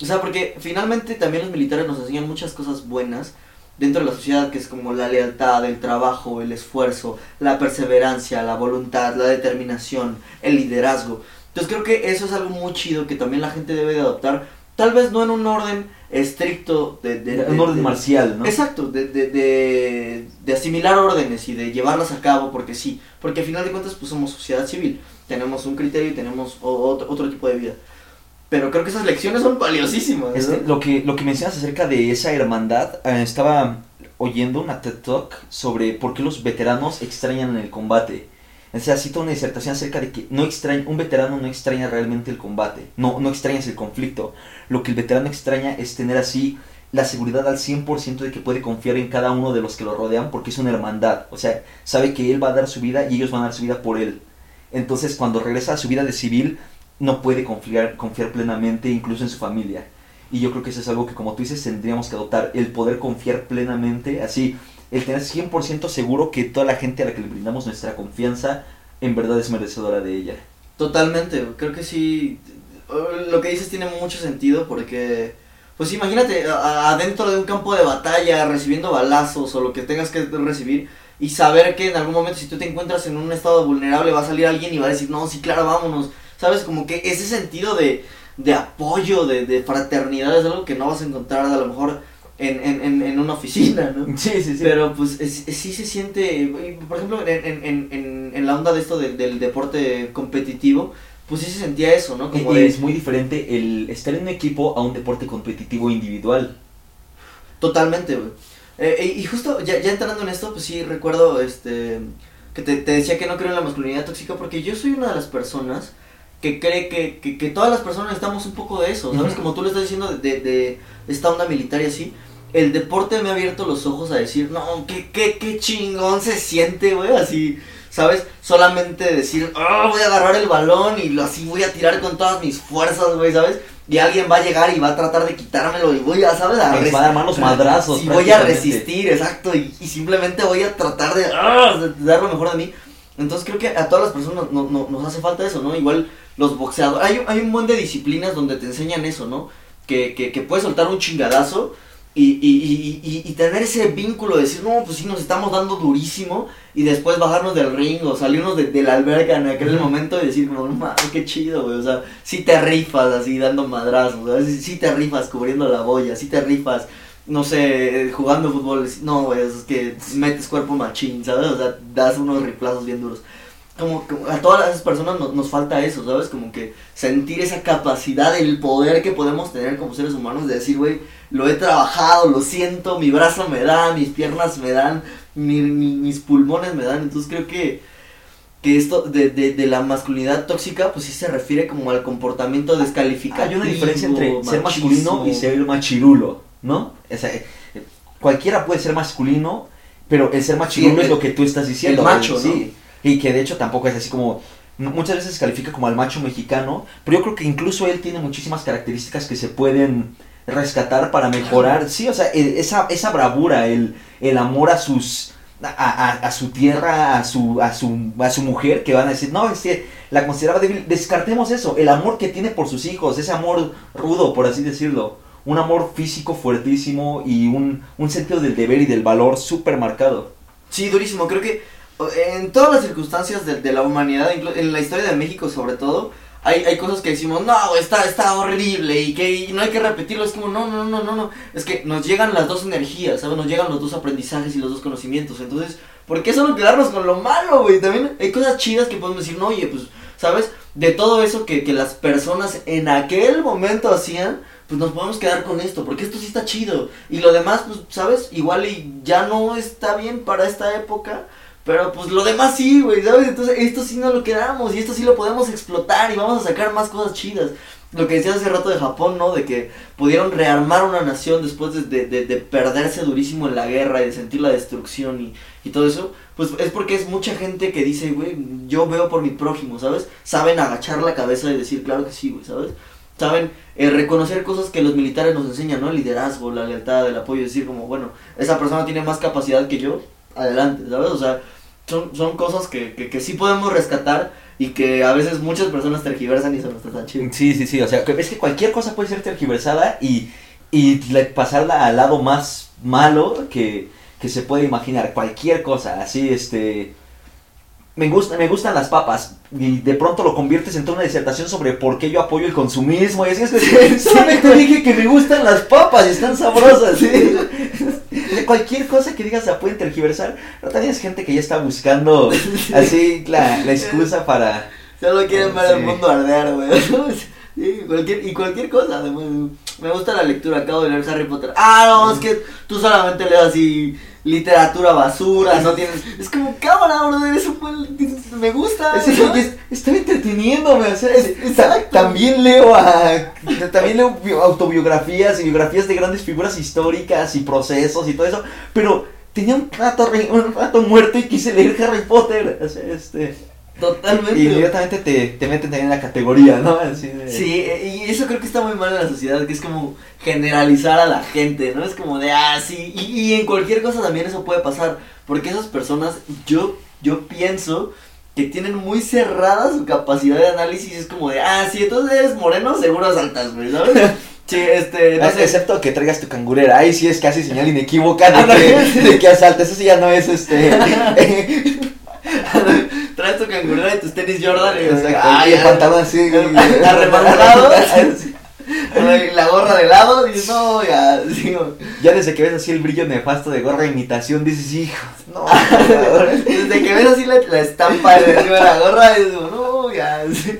O sea, porque finalmente también los militares nos enseñan muchas cosas buenas dentro de la sociedad, que es como la lealtad, el trabajo, el esfuerzo, la perseverancia, la voluntad, la determinación, el liderazgo. Entonces creo que eso es algo muy chido que también la gente debe de adoptar, tal vez no en un orden estricto de... de- de- un orden de- marcial, ¿no? Exacto, de, de, de, asimilar órdenes y de llevarlas a cabo porque sí, porque al final de cuentas pues somos sociedad civil, tenemos un criterio y tenemos otro, otro tipo de vida. Pero creo que esas lecciones son valiosísimas. Este, lo, que, lo que mencionas acerca de esa hermandad, eh, estaba oyendo una TED Talk sobre por qué los veteranos extrañan el combate. O sea, cita una disertación acerca de que no extraña, un veterano no extraña realmente el combate, no, no extrañas el conflicto. Lo que el veterano extraña es tener así la seguridad al 100% de que puede confiar en cada uno de los que lo rodean porque es una hermandad. O sea, sabe que él va a dar su vida y ellos van a dar su vida por él. Entonces, cuando regresa a su vida de civil, no puede confiar, confiar plenamente incluso en su familia. Y yo creo que eso es algo que, como tú dices, tendríamos que adoptar. El poder confiar plenamente, así, el tener 100% seguro que toda la gente a la que le brindamos nuestra confianza en verdad es merecedora de ella. Totalmente, creo que sí. Lo que dices tiene mucho sentido porque, pues imagínate, adentro de un campo de batalla, recibiendo balazos o lo que tengas que recibir, y saber que en algún momento si tú te encuentras en un estado vulnerable va a salir alguien y va a decir, no, sí, claro, vámonos. ¿Sabes? Como que ese sentido de, de apoyo, de, de fraternidad es algo que no vas a encontrar a lo mejor en, en, en, una oficina, ¿no? Sí, sí, sí. Pero pues sí se siente, por ejemplo, en, en, en, la onda de esto del, deporte competitivo, pues sí se sentía eso, ¿no? Como es muy diferente el estar en un equipo a un deporte competitivo individual. Totalmente, güey. Eh, y justo ya, ya entrando en esto, pues sí recuerdo este que te, te decía que no creo en la masculinidad tóxica porque yo soy una de las personas que cree que, que, que, todas las personas necesitamos un poco de eso, ¿sabes? Como tú le estás diciendo de, de, esta onda militar y así. El deporte me ha abierto los ojos a decir, no, qué, qué, qué chingón se siente, güey, así, ¿sabes? Solamente decir, oh, voy a agarrar el balón y así voy a tirar con todas mis fuerzas, güey, ¿sabes? Y alguien va a llegar y va a tratar de quitármelo y voy a, ¿sabes? A va a dar malos madrazos. Y voy a resistir, exacto, y, y simplemente voy a tratar de, ah, de, dar lo mejor de mí. Entonces creo que a todas las personas no, no, nos hace falta eso, ¿no? Igual los boxeadores. Hay, hay un montón de disciplinas donde te enseñan eso, ¿no? Que, que, que puedes soltar un chingadazo y, y, y, y, tener ese vínculo de decir, no, pues sí, nos estamos dando durísimo y después bajarnos del ring o salirnos de, de la alberca en aquel momento y decir, no, no qué chido, güey. O sea, sí te rifas así dando madrazos, ¿sabes? Sí te rifas cubriendo la boya, sí te rifas, no sé, jugando fútbol. No, güey, es que metes cuerpo machín, ¿sabes? O sea, das unos riplazos bien duros como, a todas esas personas nos, falta eso, ¿sabes? Como que sentir esa capacidad, el poder que podemos tener como seres humanos de decir, güey, lo he trabajado, lo siento, mi brazo me da, mis piernas me dan, mis pulmones me dan. Entonces creo que, que esto de, de, la masculinidad tóxica, pues sí se refiere como al comportamiento descalificado. Hay una diferencia entre ser masculino y ser machirulo, ¿no? O sea, cualquiera puede ser masculino, pero el ser machirulo es lo que tú estás diciendo. El macho, sí. Y que de hecho tampoco es así como muchas veces se califica como al macho mexicano, pero yo creo que incluso él tiene muchísimas características que se pueden rescatar para mejorar, sí, o sea, e, esa, esa bravura, el, el amor a sus a, a, su tierra, a su, a su a su mujer que van a decir, "No, es que la consideraba débil." Descartemos eso, el amor que tiene por sus hijos, ese amor rudo, por así decirlo, un amor físico fuertísimo y un, un sentido del deber y del valor súper marcado. Sí, durísimo, creo que en todas las circunstancias de, de, la humanidad, en la historia de México sobre todo, hay, hay cosas que decimos, no, está, está horrible y que no hay que repetirlo. Es como, no, no, no, no, no. Es que nos llegan las dos energías, ¿sabes? Nos llegan los dos aprendizajes y los dos conocimientos. Entonces, ¿por qué solo quedarnos con lo malo, güey? También hay cosas chidas que podemos decir, no, oye, pues, ¿sabes? De todo eso que, que las personas en aquel momento hacían, pues nos podemos quedar con esto, porque esto sí está chido. Y lo demás, pues, ¿sabes? Igual y ya no está bien para esta época. Pero pues lo demás sí, güey, ¿sabes? Entonces esto sí no lo quedamos y esto sí lo podemos explotar y vamos a sacar más cosas chidas. Lo que decías hace rato de Japón, ¿no? De que pudieron rearmar una nación después de, de, de perderse durísimo en la guerra y de sentir la destrucción y, y todo eso. Pues es porque es mucha gente que dice, güey, yo veo por mi prójimo, ¿sabes? Saben agachar la cabeza y decir, claro que sí, güey, ¿sabes? Saben eh, reconocer cosas que los militares nos enseñan, ¿no? El liderazgo, la lealtad, el apoyo, decir como, bueno, esa persona tiene más capacidad que yo, adelante, ¿sabes? O sea, son, son cosas que, que, que sí podemos rescatar y que a veces muchas personas tergiversan y eso no está tan chido. Sí, sí, sí, o sea, es que cualquier cosa puede ser tergiversada y, y pasarla al lado más malo que, que se puede imaginar, cualquier cosa, así, este me, gusta, me gustan las papas y de pronto lo conviertes en toda una disertación sobre por qué yo apoyo el consumismo y así es que solamente dije que me gustan las papas y están sabrosas de cualquier cosa que digas se puede tergiversar pero también es gente que ya está buscando así la, la excusa para solo quieren ver el mundo arder güey. Cualquier, y cualquier cosa me gusta la lectura acabo de leer Harry Potter. Ah no es que tú solamente lees así literatura basura, no tienes. Es como, cámara, bro, eres un buen. me gusta. Es, ¿no? es- estoy entreteniéndome, o sea, Es- exacto. también leo a, también leo bio- autobiografías y biografías de grandes figuras históricas y procesos y todo eso, pero tenía un rato, un rato muerto y quise leer Harry Potter, o sea, este, Totalmente. y inmediatamente te, te meten también en la categoría, ¿no? Así de- Sí, eh, y eso creo que está muy mal en la sociedad, que es como generalizar a la gente, ¿no? Es como de, ah, sí, y, y en cualquier cosa también eso puede pasar, porque esas personas, yo, yo pienso que tienen muy cerrada su capacidad de análisis, es como de, ah, sí, entonces eres moreno, seguro saltas, güey, ¿sabes? Sí, este, no Ah, sé, Excepto que traigas tu cangurera, ahí sí es casi señal inequívoca de que, de que asaltas, eso sí ya no es este... traes tu cangurera y tus tenis Jordan y, Exacto, ah, y el pantalón así. Arremangado. la gorra de lado, y dices, no, ya, digo, Ya desde que ves así el brillo nefasto de gorra imitación, dices, hijo, no, por favor". Desde que ves así la, la estampa de la gorra, es como, no, ya. sí.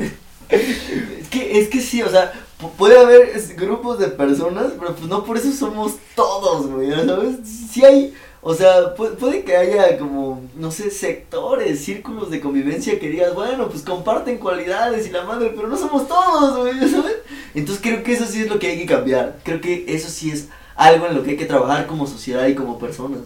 Es que, es que sí, o sea, pu- puede haber grupos de personas, pero pues no por eso somos todos, güey, ¿sabes? Sí hay, o sea, pu- puede que haya como, no sé, sectores, círculos de convivencia que digas, bueno, pues comparten cualidades y la madre, pero no somos todos, güey, ¿sabes? Entonces creo que eso sí es lo que hay que cambiar, creo que eso sí es algo en lo que hay que trabajar como sociedad y como personas,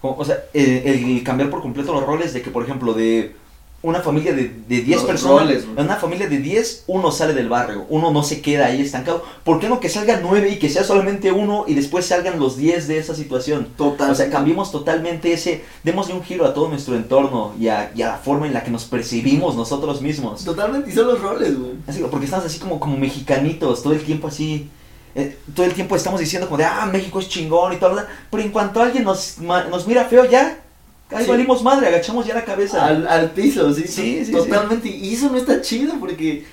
o sea, el, el cambiar por completo los roles de que, por ejemplo, de una familia de, de 10 Los personas, roles, güey. en una familia de 10, uno sale del barrio, uno no se queda ahí estancado. ¿Por qué no que salgan 9 y que sea solamente uno y después salgan los 10 de esa situación? Total. O sea, cambiemos totalmente ese, démosle un giro a todo nuestro entorno y a, y a la forma en la que nos percibimos nosotros mismos. Totalmente, y son los roles, güey. Así, porque estamos así como, como mexicanitos, todo el tiempo así. eh, todo el tiempo estamos diciendo como de, ah, México es chingón y todo, pero en cuanto alguien nos, ma- nos mira feo, ya, ahí Sí. valimos madre, agachamos ya la cabeza. Al, al piso, sí, Sí, sí, totalmente. Y eso no está chido porque,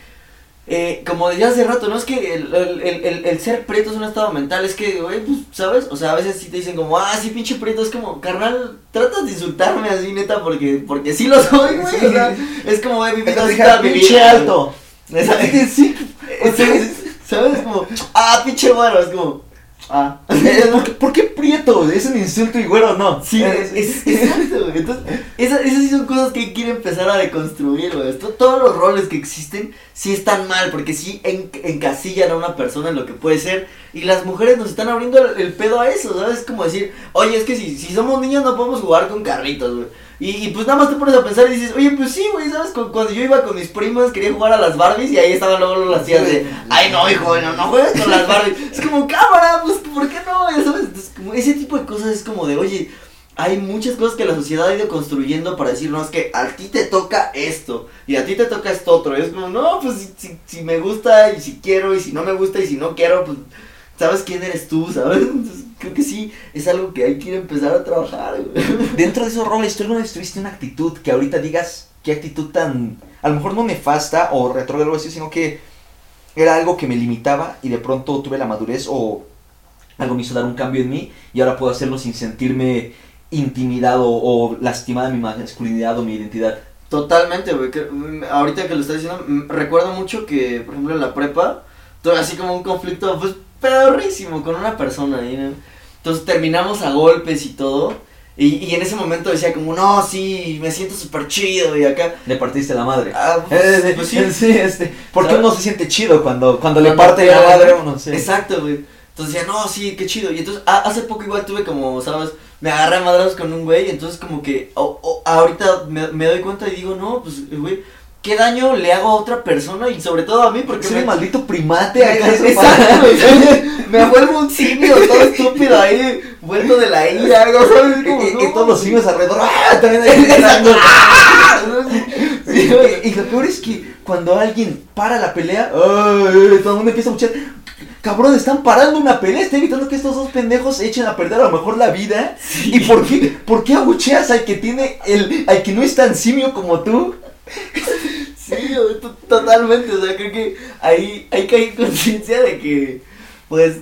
eh, como decía hace rato, no es que el, el, el, ser prieto es un estado mental, es que, güey, pues, ¿sabes? O sea, a veces sí te dicen como, ah, sí, pinche prieto, es como, carnal, tratas de insultarme así, neta, porque, porque sí lo soy, güey. O sea, es como, güey, mi vida pinche alto. Exacto. sí, Es- es- ¿Sabes? Como, ah, pinche güero, es como, ah. ¿Por qué, prieto? ¿Es un insulto y güero no? Sí, es, es- exacto, güey. Entonces, esas, esas sí son cosas que hay que ir a empezar a deconstruir, güey. Esto- todos los roles que existen sí están mal, porque sí en- encasillan a una persona en lo que puede ser. Y las mujeres nos están abriendo el, el pedo a eso, ¿sabes? Es como decir, oye, es que si, si somos niños no podemos jugar con carritos, güey. Y, y pues nada más te pones a pensar y dices, oye, pues sí, güey, ¿sabes? Cu- Cuando yo iba con mis primas quería jugar a las Barbies y ahí estaban luego las tías de, ay, no, hijo, no, no juegues con las Barbies. Es como, cámara, pues, ¿por qué no? Ya sabes, Entonces, como ese tipo de cosas es como de, oye, hay muchas cosas que la sociedad ha ido construyendo para decir, no, es que a ti te toca esto y a ti te toca esto otro. Y es como, no, pues si, si, si me gusta y si quiero y si no me gusta y si no quiero, pues sabes quién eres tú, ¿sabes? Entonces, creo que sí, es algo que hay que ir a empezar a trabajar, güey. Dentro de esos roles, ¿tú alguna vez tuviste una actitud que ahorita digas qué actitud tan, a lo mejor no nefasta o retrógrada o algo así, sino que era algo que me limitaba y de pronto tuve la madurez o algo me hizo dar un cambio en mí y ahora puedo hacerlo sin sentirme intimidado o lastimada mi masculinidad o mi identidad? Totalmente, güey. mm, ahorita que lo estás diciendo, mm, recuerdo mucho que, por ejemplo, en la prepa, tuve así como un conflicto, pues, pedorrísimo con una persona ahí, ¿no? Entonces terminamos a golpes y todo. Y, y en ese momento decía como, no, sí, me siento súper chido y acá. Le partiste la madre. Ah, Eh, pues, pues sí. este, porque ¿Sabes? uno se siente chido cuando, cuando le parte la madre a ¿no? uno, sí. Exacto, güey. Entonces decía, no, sí, qué chido. Y entonces, hace poco igual tuve como, ¿sabes? Me agarré a madrazos con un güey. Entonces, como que o- o- ahorita me, me doy cuenta y digo, no, pues, güey, ¿qué daño le hago a otra persona? Y sobre todo a mí, porque Soy me. un maldito primate acaso. Exacto, me vuelvo un simio todo estúpido ahí, vuelto de la ira, algo, ¿sabes? Como, Y, no, todos los simios alrededor, ¡ah! También. Sí, Y, y lo peor es que cuando alguien para la pelea, ¡ay! todo el mundo empieza a escuchar. Cabrón, están parando una pelea, está evitando que estos dos pendejos echen a perder a lo mejor la vida. ¿Y por qué, por qué abucheas al que tiene el, al que no es tan simio como tú? Sí, totalmente, o sea, creo que ahí hay que hay conciencia de que, pues,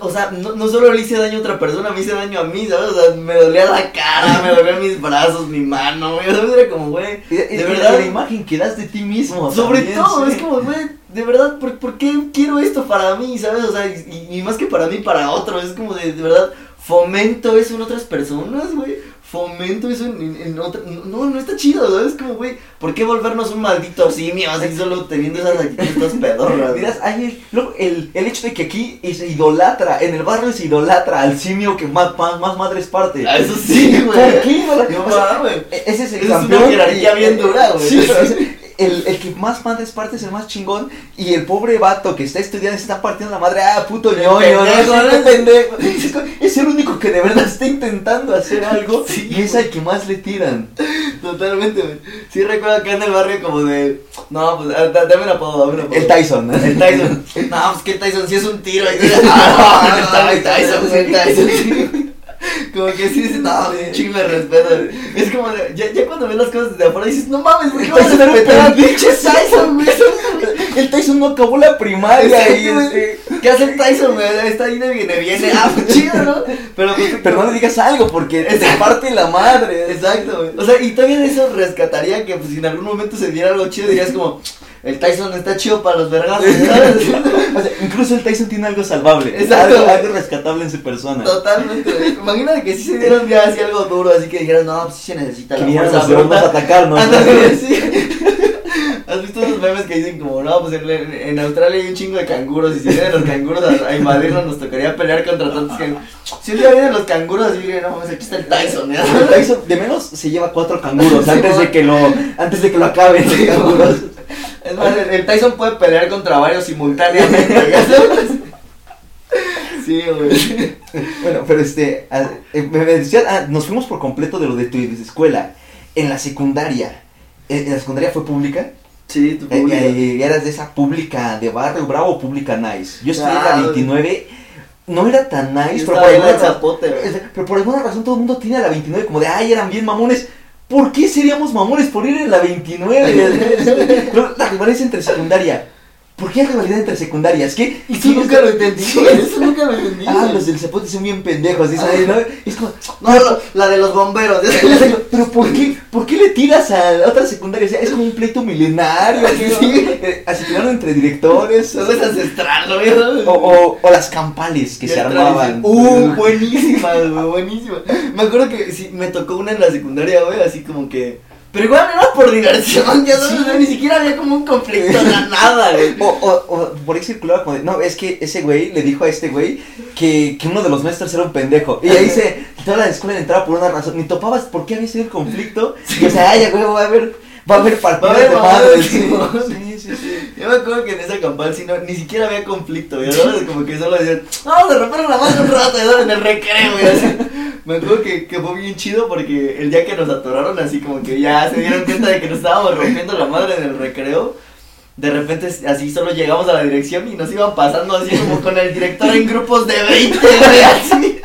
o sea, no, no solo le hice daño a otra persona, me hice daño a mí, ¿sabes? O sea, me dolía la cara, me dolían mis brazos, mi mano, güey, ¿sabes? Era como, güey, de y verdad, la imagen que das de ti mismo. sobre también, todo, sí. es como, güey, de verdad, ¿por, por qué quiero esto para mí, ¿sabes? O sea, y, y más que para mí, para otro, es como de, de verdad, fomento eso en otras personas, güey, fomento eso en, en, en otra. No, no está chido, ¿sabes? Como, güey, ¿por qué volvernos un maldito simio así solo teniendo esas actitudes pedorras? Miras, hay el, el, el hecho de que aquí se idolatra, en el barrio se idolatra al simio que más, más, más madres parte. Ah, eso sí, güey. ¿Por qué? No O sea, ese es el Esa es una campeón. jerarquía y- bien dura, güey. Sí, el, el que más madres parte es el más chingón y el pobre vato que está estudiando se está partiendo la madre, ah, puto ñoño, no. Es el único que de verdad está intentando hacer algo Sí, y es al que más le tiran. Totalmente, güey. Sí recuerdo acá en el barrio como de. No, pues ah, da- dame un apodo, dame un apodo. El Tyson. El Tyson. No, pues que el Tyson sí es un tiro. Ah, el Tyson, el Tyson. Sí. Como que sí dices, no, un chingo de respeto. Es como, de- ya, ya cuando ves las cosas desde afuera dices, no mames, güey, El ¿qué vas a respetar pinche Tyson, güey? El Tyson no acabó la primaria y este, ¿Qué hace el Tyson, güey? Está ahí de viene, viene. Ah, pues chido, ¿no? Pero, pues, Pero no le digas algo porque te parte la madre. Exacto, güey. O sea, y todavía de eso rescataría que pues, si en algún momento se diera algo chido, dirías como, el Tyson está chido para los vergazos, ¿sabes? O sea, incluso el Tyson tiene algo salvable. Exacto. Algo, algo rescatable en su persona. Totalmente. Imagínate que si se diera un día así algo duro, así que dijeras, no, pues sí se necesita la fuerza bruta. atacarnos. Sí. ¿Has visto esos memes que dicen como, no, pues en, en Australia hay un chingo de canguros y si vienen los canguros a, a invadirnos nos tocaría pelear contra tantos canguros. Si un día vienen los canguros miren, no mames, aquí está el Tyson, ¿ya? El Tyson de menos se lleva cuatro canguros Sí, antes de que lo antes de que lo acaben los canguros. Es más, el, el Tyson puede pelear contra varios simultáneamente, ¿ya sabes? Sí, güey. Bueno, pero este ah, eh, me decías, ah, nos fuimos por completo de lo de tu escuela. En la secundaria, eh, ¿en la secundaria fue pública? Sí, tu Eh, público. eh, ¿Eras de esa pública de barrio bravo o pública nice? Yo estudié en Ah, la 29, no era tan nice, pero por, alguna en razón, zapote, güey. pero por alguna razón todo el mundo tiene a la 29 como de, ay, eran bien mamones. ¿Por qué seríamos mamones por ir en la 29? Pero la rivalidad entre secundaria. ¿Por qué hay rivalidad entre secundarias? ¿Qué? Y tú nunca lo entendí, eso nunca lo entendí. Ah, los del zapote son bien pendejos, dicen ahí, ¿no? Es como, No, no, la de los bomberos. pero ¿por qué, ¿por qué le tiras a otra secundaria? O sea, es como un pleito milenario. Sí. Eh, así tiraron entre directores. Eso es ancestral, ¿no? O, o, o las campales que se armaban. Uh, buenísima, güey, buenísima. Me acuerdo que sí, me tocó una en la secundaria, güey, así como que. Pero igual era por diversión, ya sabes, Sí. ni siquiera había como un conflicto, na- nada, güey. O, o, o por ahí circulaba como de, no, es que ese güey le dijo a este güey que, que uno de los maestros era un pendejo. Y ahí se toda la escuela entraba por una razón. Ni topabas por qué había sido el conflicto. Y o sea, ay, güey, va a haber, va a haber partidas Va a haber de madres. sí, Sí, sí, sí, sí. Yo me acuerdo que en esa campal sí, no, ni siquiera había conflicto, güey. Como que solo decían, vamos a romper la mano un rato, ¿sabes? En el recreo, güey, así. Me acuerdo que, que fue bien chido porque el día que nos atoraron así como que ya se dieron cuenta de que nos estábamos rompiendo la madre en el recreo. De repente así solo llegamos a la dirección y nos iban pasando así como con el director en grupos de 20, güey, así.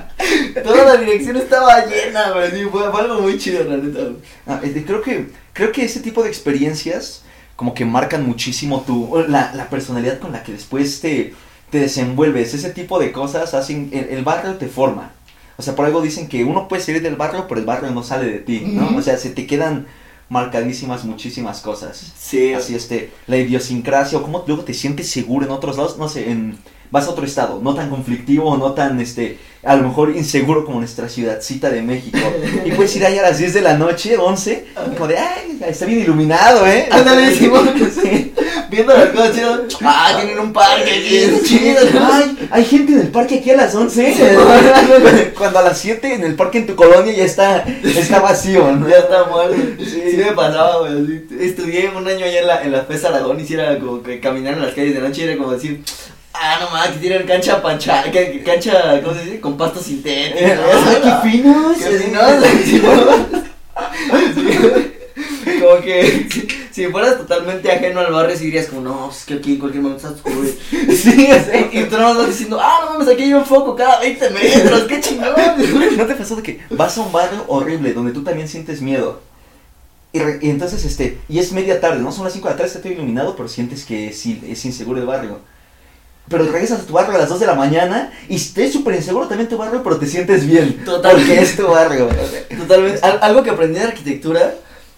Toda la dirección estaba llena, güey, fue, algo muy chido, la neta. Ah, creo que creo que ese tipo de experiencias como que marcan muchísimo tu la, la personalidad con la que después te, te desenvuelves. Ese tipo de cosas hacen el barrio te forma. O sea, por algo dicen que uno puede salir del barrio, pero el barrio no sale de ti, ¿no? O sea, se te quedan marcadísimas muchísimas cosas. Sí, Así este, la idiosincrasia o cómo luego te sientes seguro en otros lados, no sé, en vas a otro estado, no tan conflictivo, no tan este, a lo mejor inseguro como nuestra ciudadcita de México. Y puedes ir ahí a las 10 de la noche, 11, y como de, ay, está bien iluminado, ¿eh? Ándale, Simón. Sí. Viendo las cosas chidas. Ah, tienen un parque aquí, es chido. Ay, hay gente en el parque aquí a las 11. Cuando a las 7 en el parque en tu colonia ya está, está vacío, ¿no? Ya está muerto. Sí, Sí. me pasaba, güey. Estudié un año allá en la, en la FES Aragón y era como que caminar en las calles de noche y era como decir, ah, no mames, que tienen cancha pancha, cancha, ¿cómo se dice? Con pasto sintético. Eh, qué finos. Qué finos, sí, sí. Como que si, si fueras totalmente ajeno al barrio, sí dirías como, no, es que aquí en cualquier momento está oscuro. güey". Sí, Y, y tú no vas diciendo, ah, no mames, aquí hay un foco cada 20 metros, qué chingón. ¿No te pasó de que vas a un barrio horrible donde tú también sientes miedo? Y, re- y entonces, este, y es media tarde, ¿no? Son las 5 de la tarde, está todo iluminado, pero sientes que sí, es inseguro el barrio. Pero regresas a tu barrio a las 2 de la mañana y estés súper inseguro también tu barrio, pero te sientes bien. Total. Porque es tu barrio. Totalmente. Al- algo que aprendí de arquitectura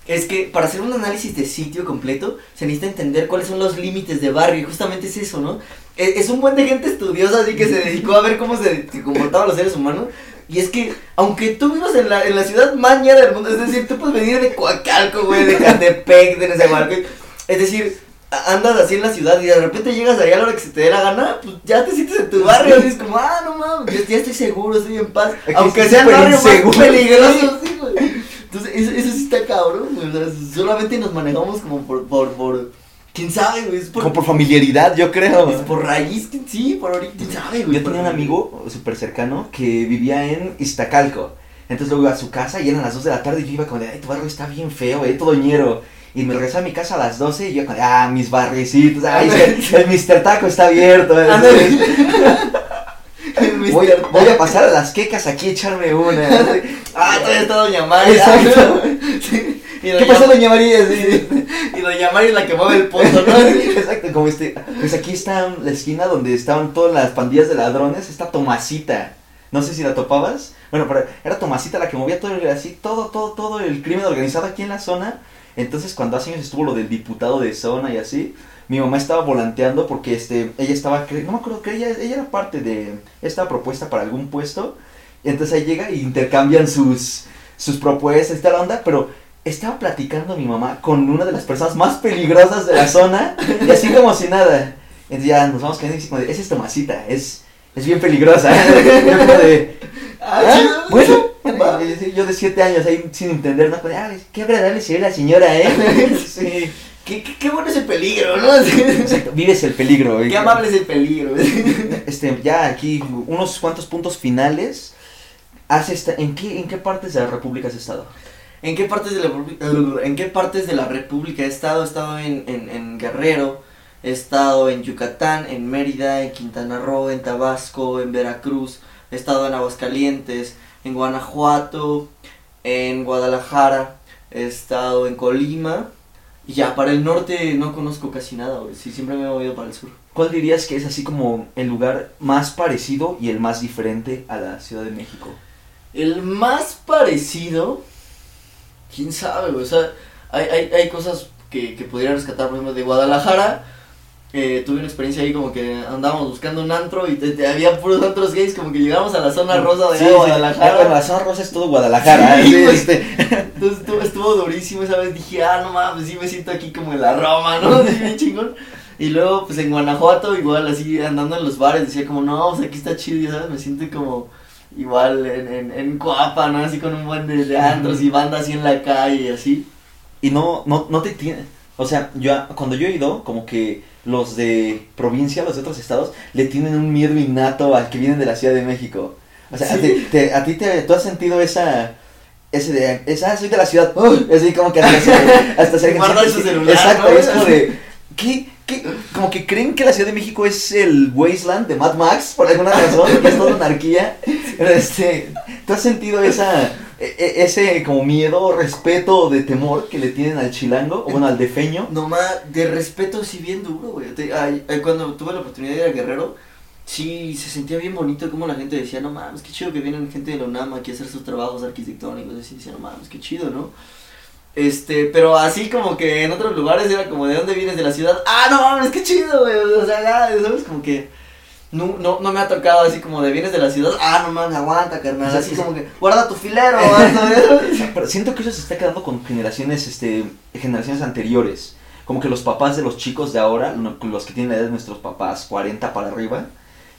es que para hacer un análisis de sitio completo se necesita entender cuáles son los límites de barrio y justamente es eso, ¿no? E- Es, un buen de gente estudiosa así que se dedicó a ver cómo se, se comportaban los seres humanos Y es que, aunque tú vivas en la, en la ciudad más ñera del mundo, es decir, tú puedes venir de Coacalco, güey, de Catepec, de Nezahualcóyotl, es decir, andas así en la ciudad y de repente llegas allá a la hora que se te dé la gana, pues ya te sientes en tu barrio, y es como, ah, no mames, ya, ya estoy seguro, estoy en paz, Aquí aunque sea el barrio más inseguro. peligroso, sí, güey. Entonces, eso, eso sí está cabrón, güey, o sea, solamente nos manejamos como por, por, por, quién sabe, güey, es por, Como por familiaridad, yo creo. es por raíz, sí, por ahorita, quién sabe, güey. Yo tenía un amigo súper cercano que vivía en Iztacalco. Entonces luego iba a su casa y eran las 2 de la tarde y yo iba como de, ay, tu barrio está bien feo, eh, todo ñero. Y me regresaba a mi casa a las 12 y yo ah, mis barricitos, ay, el Mr. Taco está abierto. eh". Voy, a- voy a pasar a las quecas aquí a echarme una. Ah, todavía está Doña María. Exacto. Sí. Y ¿Qué pasó, doña María? Sí. Y Doña María es la que mueve el pozo, ¿no? Exacto, como este, pues aquí está la esquina donde estaban todas las pandillas de ladrones, está Tomasita. No sé si la topabas. Bueno, pero era Tomasita la que movía todo el, así, todo, todo, todo el crimen organizado aquí en la zona. Entonces, cuando hace años estuvo lo del diputado de zona y así, mi mamá estaba volanteando porque este, ella estaba, no me acuerdo que ella, ella era parte de esta propuesta para algún puesto. Entonces ahí llega y intercambian sus, sus propuestas y tal onda, pero estaba platicando mi mamá con una de las personas más peligrosas de la zona y así como si nada. Entonces ya nos vamos quedando y como de, esa es Tomasita, es, es bien peligrosa. Como de, Ah, "Ah, chido. bueno, yo de siete años ahí sin entender, ¿no? De, "Ah, qué agradable se ve la señora, ¿eh? Sí, Qué, qué, qué bueno es el peligro, ¿no? Exacto, vives el peligro. Qué amable es el peligro. Este, ya aquí unos cuantos puntos finales. Has esta- ¿en, qué, ¿En qué partes de la República has estado? ¿En qué partes de la República, en qué partes de la República he estado? He estado en, en, en Guerrero, he estado en Yucatán, en Mérida, en Quintana Roo, en Tabasco, en Veracruz, he estado en Aguascalientes, en Guanajuato, en Guadalajara, he estado en Colima. Y ya, para el norte no conozco casi nada, güey. Sí, siempre me he movido para el sur. ¿Cuál dirías que es así como el lugar más parecido y el más diferente a la Ciudad de México? El más parecido, quién sabe, güey. O sea, hay, hay, hay cosas que, que podría rescatar, por ejemplo, de Guadalajara. Eh, tuve una experiencia ahí como que andábamos buscando un antro y te- te- había puros antros gays, como que llegamos a la zona rosa de Sí. Guadalajara. La zona rosa es todo Guadalajara. Sí, este. Entonces estuvo, estuvo durísimo esa vez, dije, ah, no mames, sí me siento aquí como en la Roma, ¿no? Sí, bien chingón. Y luego, pues en Guanajuato, igual así andando en los bares, decía como, no, pues aquí está chido, ya sabes, me siento como igual en, en, en Coapa, ¿no? Así con un buen de, de antros y banda así en la calle y así. Y no, no, no te tiene. O sea, yo cuando yo he ido, como que los de provincia, los de otros estados, le tienen un miedo innato al que vienen de la Ciudad de México. O sea, a, Sí. te, a ti te, tú has sentido esa, ese de, esa, soy de la ciudad, ¡Uy! así como que hasta hasta se Exacto, ¿no? es como de, ¿qué, qué? Como que creen que la Ciudad de México es el Wasteland de Mad Max, por alguna razón, que es toda anarquía. Pero este, ¿tú has sentido esa, e- e- ese como miedo, respeto de temor que le tienen al chilango, o bueno, al defeño? Nomás, de respeto sí bien duro, güey. Cuando tuve la oportunidad de ir a Guerrero, sí se sentía bien bonito como la gente decía, no mames, qué chido que vienen gente de la UNAM aquí a hacer sus trabajos arquitectónicos. Así decía, no mames, qué chido, ¿no? Este, pero así como que en otros lugares era como, ¿de dónde vienes de la ciudad? Ah, no mames, qué chido, güey. O sea, ya, ¿sabes? Como que no, no, no me ha tocado así como de vienes de la ciudad. Ah, no mames, aguanta, carnal. Así sí, como que, guarda tu filero. Pero siento que eso se está quedando con generaciones, este, generaciones anteriores. Como que los papás de los chicos de ahora, los que tienen la edad de nuestros papás, 40 para arriba,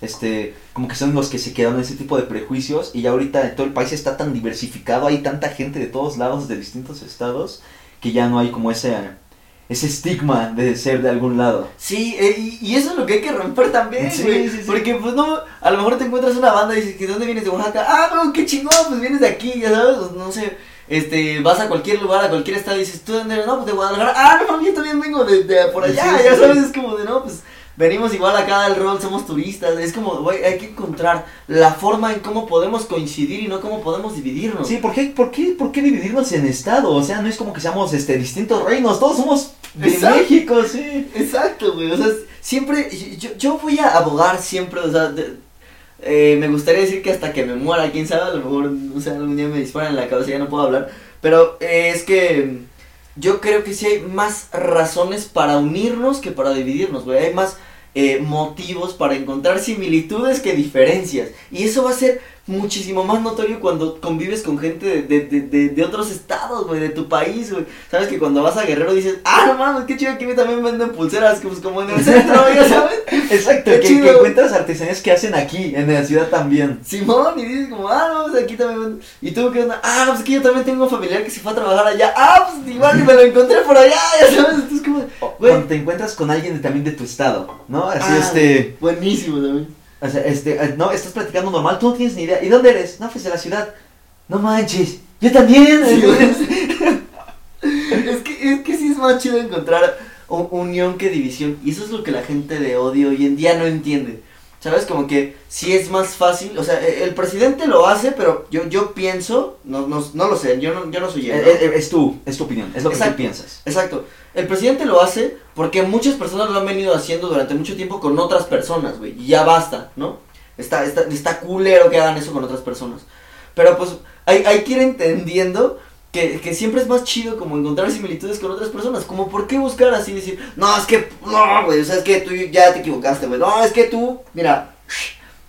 este, como que son los que se quedaron en ese tipo de prejuicios y ya ahorita todo el país está tan diversificado, hay tanta gente de todos lados, de distintos estados, que ya no hay como ese, ese estigma de ser de algún lado. Sí, eh, y, eso es lo que hay que romper también, Sí, güey. sí, sí. Porque, pues, no, a lo mejor te encuentras una banda y dices, ¿de dónde vienes de Oaxaca? Ah, no, qué chingón, pues vienes de aquí, ya sabes, pues, no sé. Este, vas a cualquier lugar, a cualquier estado y dices, ¿tú de dónde eres? No, pues de Guadalajara. Ah, no, yo también vengo de, de por allá, ya sabes, es como de, no, pues, venimos igual acá al rol, somos turistas. Es como, güey, hay que encontrar la forma en cómo podemos coincidir y no cómo podemos dividirnos. Sí, ¿por qué, por qué, por qué dividirnos en estado? O sea, no es como que seamos este, distintos reinos, todos somos de Exacto. México, sí. Exacto, güey. O sea, siempre, yo, yo voy a abogar siempre, o sea, de- eh, me gustaría decir que hasta que me muera, quién sabe, a lo mejor, o sea, algún día me disparan en la cabeza y ya no puedo hablar. Pero eh, es que yo creo que sí hay más razones para unirnos que para dividirnos, güey. Hay más eh, motivos para encontrar similitudes que diferencias. Y eso va a ser muchísimo más notorio cuando convives con gente de, de, de, de, otros estados, güey, de tu país, güey. Sabes que cuando vas a Guerrero dices, ah, no mames, qué chido, aquí también venden pulseras, pues como en el centro, ya sabes. Exacto, Qué que, chido. que encuentras artesanías que hacen aquí, en la ciudad también. Simón, y dices como, ah, no, pues aquí también venden. ¿Y tú onda? Ah, pues que yo también tengo un familiar que se fue a trabajar allá. Ah, pues igual y me lo encontré por allá, ya sabes. Entonces, como, güey. Cuando te encuentras con alguien también de tu estado, ¿no? Así, ah, este... Buenísimo también. O sea, este, eh, no, estás platicando normal, tú no tienes ni idea. ¿Y dónde eres? No, pues de la ciudad. No manches, yo también. Sí, es, que, es que sí es más chido encontrar u- unión que división. Y eso es lo que la gente de odio hoy en día no entiende. ¿Sabes? Como que sí es más fácil. O sea, e- el presidente lo hace, pero yo, yo pienso. No, no, no lo sé, yo no, yo no soy él. Eh, ¿no? eh, es tu, es tu opinión, es lo que tú piensas. Exacto. El presidente lo hace porque muchas personas lo han venido haciendo durante mucho tiempo con otras personas, güey. Y ya basta, ¿no? Está, está, está culero que hagan eso con otras personas. Pero pues hay, hay que ir entendiendo que, que siempre es más chido como encontrar similitudes con otras personas. Como por qué buscar así decir, no, es que, no, güey, o sea, es que tú ya te equivocaste, güey. No, es que tú, mira,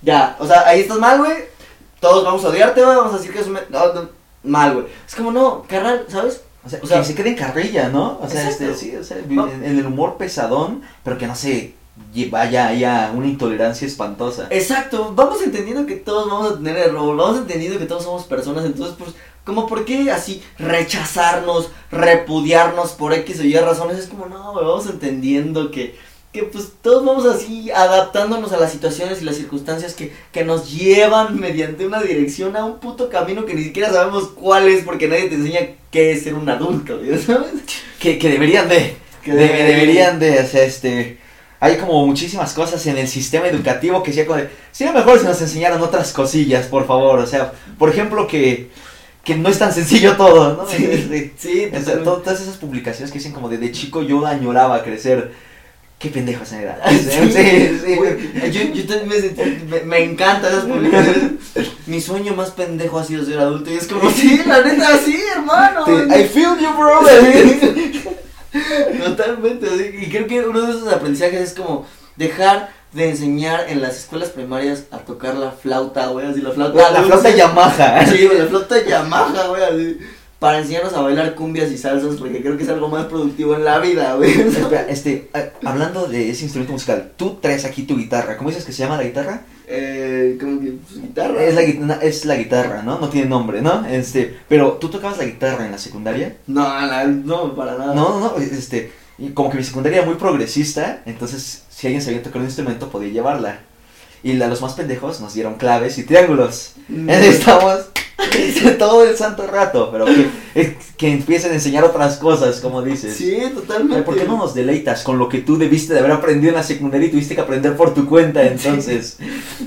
ya, o sea, ahí estás mal, güey. Todos vamos a odiarte, güey, vamos a decir que es un... no, no, mal, güey. Es como, no, carnal, ¿sabes? O sea, O sea, que se quede en carrilla, ¿no? O sea, este, sí, o sea, No. en, en el humor pesadón, pero que no se vaya haya una intolerancia espantosa. Exacto, vamos entendiendo que todos vamos a tener error, vamos entendiendo que todos somos personas, entonces pues, como por qué así rechazarnos, repudiarnos por X o Y razones, es como no, vamos entendiendo que, que pues todos vamos así adaptándonos a las situaciones y las circunstancias que, que nos llevan mediante una dirección a un puto camino que ni siquiera sabemos cuál es porque nadie te enseña qué es ser un adulto, ¿sabes? Que, que deberían de, Que de- deberían. deberían de, o sea, este, hay como muchísimas cosas en el sistema educativo que sea como de, sería mejor si nos enseñaran otras cosillas, por favor, o sea, por ejemplo que, que no es tan sencillo todo, ¿no? Sí, Este, sí, todas esas publicaciones que dicen como de, de chico yo añoraba crecer, qué pendejo esa era. Sí, sí, sí. güey. Yo, yo también me, me, encantan esas publicaciones. Mi sueño más pendejo ha sido ser adulto. Y es como, sí, la neta, sí, hermano. I feel you, bro. Totalmente. así, Y creo que uno de esos aprendizajes es como dejar de enseñar en las escuelas primarias a tocar la flauta, güey. Así la flauta. La, la flauta Yamaha. Sí, la flauta Yamaha, güey. Así. Para enseñarnos a bailar cumbias y salsas, porque creo que es algo más productivo en la vida, güey. Espera, este, ah, hablando de ese instrumento musical, tú traes aquí tu guitarra. ¿Cómo dices que se llama la guitarra? Eh, como que, pues, guitarra. Es la, es la guitarra, ¿no? No tiene nombre, ¿no? Este, pero tú tocabas la guitarra en la secundaria. No, la- no, para nada. No, no, no, este, y como que mi secundaria era muy progresista, entonces si alguien sabía tocar un instrumento podía llevarla. Y a los más pendejos nos dieron claves y triángulos. Mm. Estamos todo el santo rato, pero que, es- que empiecen a enseñar otras cosas, como dices. Sí, totalmente. ¿Por qué no nos deleitas con lo que tú debiste de haber aprendido en la secundaria y tuviste que aprender por tu cuenta entonces?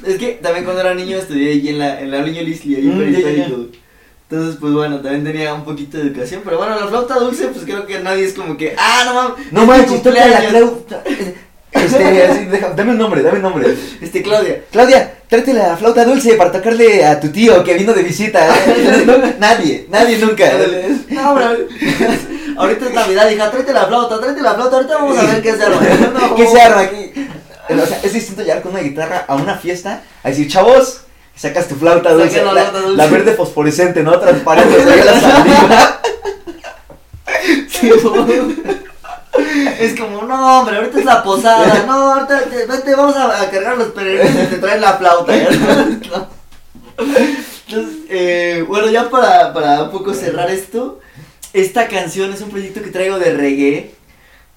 Es que también cuando era niño estudié ahí en la, en la niño Lisli, ahí en Mm. Entonces, pues bueno, también tenía un poquito de educación. Pero bueno, la flauta dulce, pues creo que nadie es como que, ah, no mames. No es mi manches, toca la cumpleaños". flauta. Este, así, deja- dame un nombre, dame un nombre. Este, Claudia. Claudia, tráete la flauta dulce para tocarle a tu tío que vino de visita. nadie, nadie nunca. No, bro. Ahorita es Navidad, hija, tráete la flauta, tráete la flauta. Ahorita vamos a ver qué se arma. No. ¿Qué se arma aquí? O sea, es distinto llegar con una guitarra a una fiesta a decir, chavos, sacas tu flauta dulce, la verde fosforescente, ¿no? Transparente, la saliva. Sí, Es como, no, hombre, ahorita es la posada, no, ahorita, te- vamos a, a cargar los peregrinos y te traen la flauta. No. Entonces, eh, bueno, ya para, para un poco cerrar esto, esta canción es un proyecto que traigo de reggae,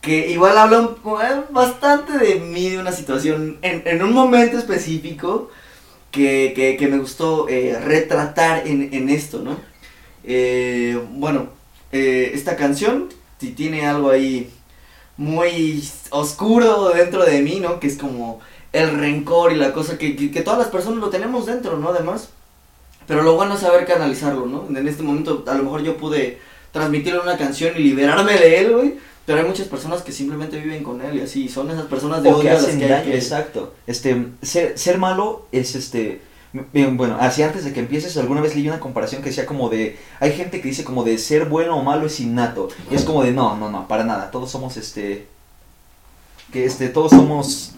que igual habla eh, bastante de mí, de una situación, en, en un momento específico, que, que, que me gustó eh, retratar en, en esto, ¿no? Eh, bueno, eh, esta canción si tiene algo ahí muy oscuro dentro de mí, ¿no? Que es como el rencor y la cosa que, que, que todas las personas lo tenemos dentro, ¿no? Además. Pero lo bueno es saber canalizarlo, ¿no? En este momento a lo mejor yo pude transmitirle una canción y liberarme de él, güey. Pero hay muchas personas que simplemente viven con él y así. Son esas personas de O que odio a las hacen que hay daño, que- exacto. Este, ser, ser malo es este. Bien, Bueno, así antes de que empieces, alguna vez leí una comparación que decía como de. Hay gente que dice como de ser bueno o malo es innato. Y es como de no, no, no, para nada. Todos somos este. Que este, todos somos.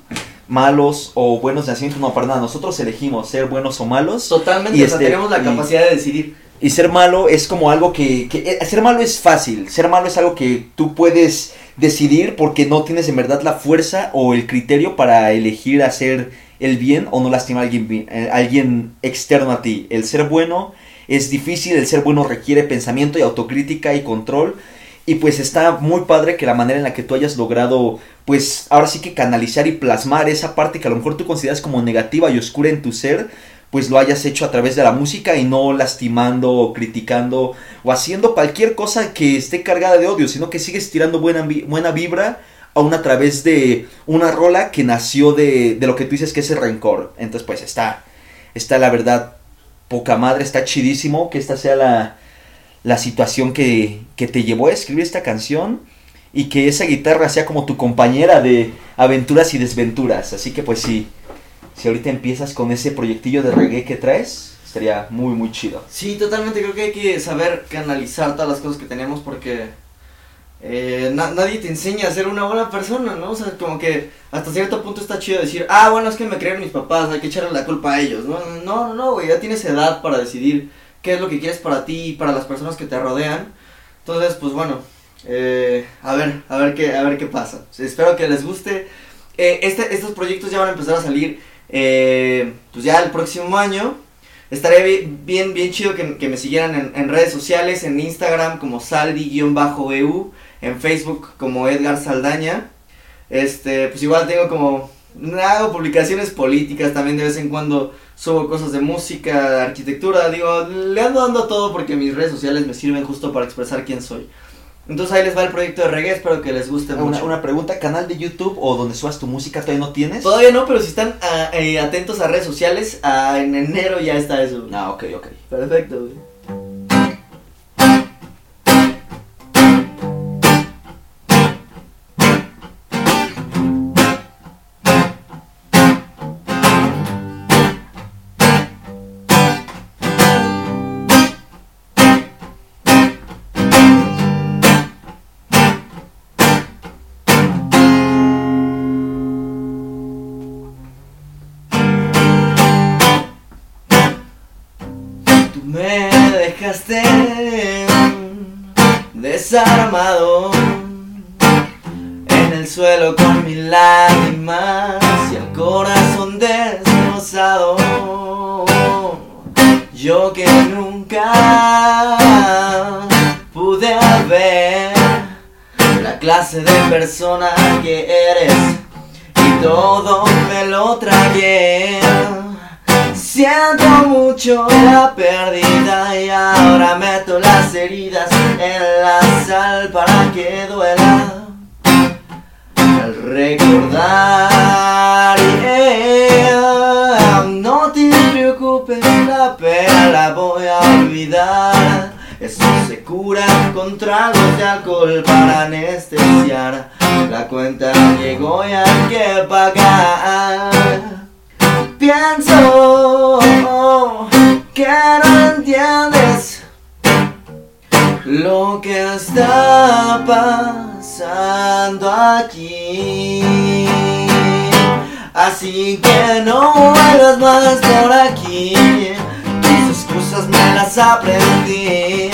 malos o buenos de nacimiento, no, para nada, nosotros elegimos ser buenos o malos. Totalmente, Y o sea, este, tenemos la y- capacidad de decidir. Y ser malo es como algo que, que- eh, Ser malo es fácil. Ser malo es algo que tú puedes decidir porque no tienes en verdad la fuerza o el criterio para elegir hacer el bien o no lastimar a alguien, bi- eh, alguien externo a ti. El ser bueno es difícil, el ser bueno requiere pensamiento y autocrítica y control. Y pues está muy padre que la manera en la que tú hayas logrado, pues ahora sí que canalizar y plasmar esa parte que a lo mejor tú consideras como negativa y oscura en tu ser, pues lo hayas hecho a través de la música y no lastimando o criticando o haciendo cualquier cosa que esté cargada de odio, sino que sigues tirando buena, buena vibra aún a través de una rola que nació de, de lo que tú dices que es el rencor. Entonces pues está, está la verdad poca madre, está chidísimo que esta sea la, la situación que, que te llevó a escribir esta canción y que esa guitarra sea como tu compañera de aventuras y desventuras. Así que pues sí, si ahorita empiezas con ese proyectillo de reggae que traes, estaría muy muy chido. Sí, totalmente, creo que hay que saber canalizar todas las cosas que tenemos porque eh, na- nadie te enseña a ser una buena persona, ¿no? O sea, como que hasta cierto punto está chido decir, ah, bueno, es que me crearon mis papás, hay que echarle la culpa a ellos, ¿no? No, no, güey, ya tienes edad para decidir qué es lo que quieres para ti y para las personas que te rodean. Entonces, pues bueno, eh, a ver, a ver qué, a ver qué pasa. Espero que les guste. Eh, este, estos proyectos ya van a empezar a salir, eh, pues ya el próximo año. Estaría bi- bien, bien chido que, que me siguieran en, en redes sociales, en Instagram como saldi-eu, en Facebook como Edgar Saldaña. Este, pues igual tengo como, hago publicaciones políticas, también de vez en cuando subo cosas de música, de arquitectura, digo, le ando dando a todo porque mis redes sociales me sirven justo para expresar quién soy. Entonces ahí les va el proyecto de reggae, espero que les guste Una, mucho. una pregunta, ¿canal de YouTube o donde subas tu música todavía no tienes? Todavía no, pero si están ah, eh, atentos a redes sociales, ah, en enero ya está eso. Ah, ok, ok. Perfecto, güey. Dejaste desarmado en el suelo con mis lágrimas y el corazón destrozado. Yo que nunca pude ver la clase de persona que eres y todo me lo tragué. Siento mucho la pérdida y ahora meto las heridas en la sal para que duela. Al recordar, yeah, no te preocupes, la pena la voy a olvidar. Eso se cura con tragos de alcohol para anestesiar. La cuenta llegó y hay que pagar. Pienso que no entiendes lo que está pasando aquí. Así que no vuelvas más por aquí. Tus excusas me las aprendí.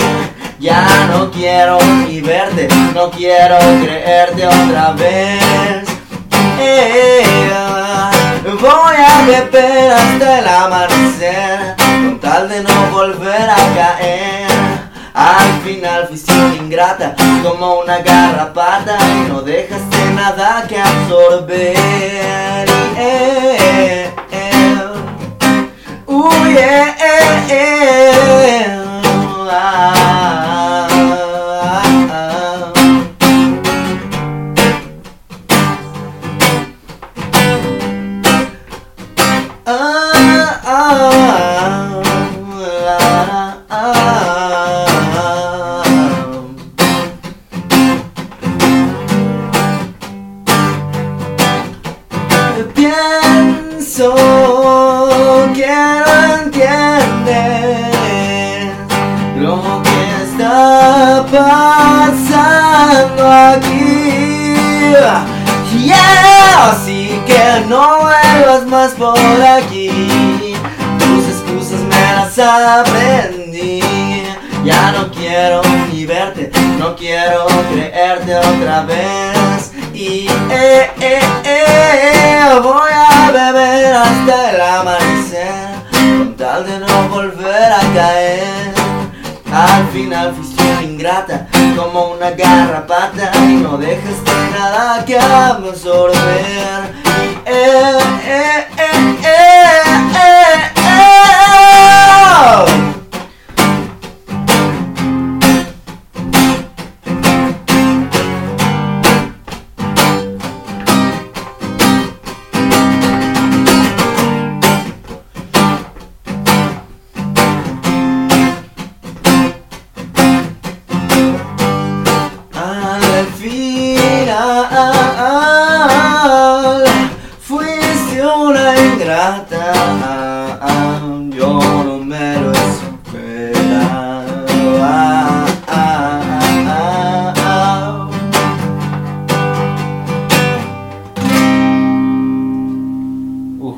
Ya no quiero ni verte, no quiero creerte otra vez. Eh, voy a beber hasta el amanecer con tal de no volver a caer. Al final fuiste ingrata como una garrapata y no dejaste nada que absorber. Eh, eh, uh, yeah, pasando aquí. Yeah, así que no vuelvas más por aquí. Tus excusas me las aprendí. Ya no quiero ni verte, no quiero creerte otra vez. Y eh, eh, eh, voy a beber hasta el amanecer, con tal de no volver a caer. Al final fuiste ingrata, como una garrapata, y no dejaste nada que absorber. Eh, eh, eh, eh, yo no me lo. Uf,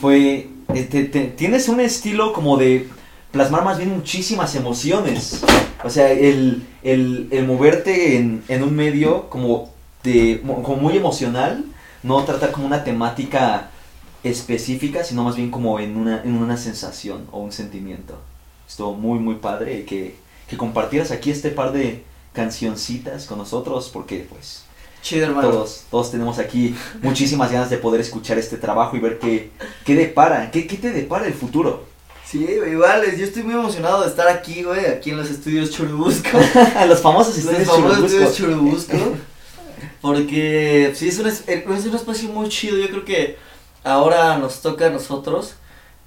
fue. eh, te- te- tienes un estilo como de plasmar más bien muchísimas emociones. O sea, el, el, el moverte en, en un medio como, de, mo- como muy emocional, no tratar como una temática específica, sino más bien como en una, en una sensación o un sentimiento. Estuvo muy, muy padre que, que compartieras aquí este par de cancioncitas con nosotros, porque pues Chido, hermano. todos, todos tenemos aquí muchísimas ganas de poder escuchar este trabajo y ver qué, qué depara, qué, qué te depara el futuro. Sí, güey, igual, yo estoy muy emocionado de estar aquí, güey, aquí en los estudios Churubusco. Los famosos Los estudios famosos Churubusco. estudios Churubusco. Porque sí, es un, es, es un espacio muy chido. Yo creo que ahora nos toca a nosotros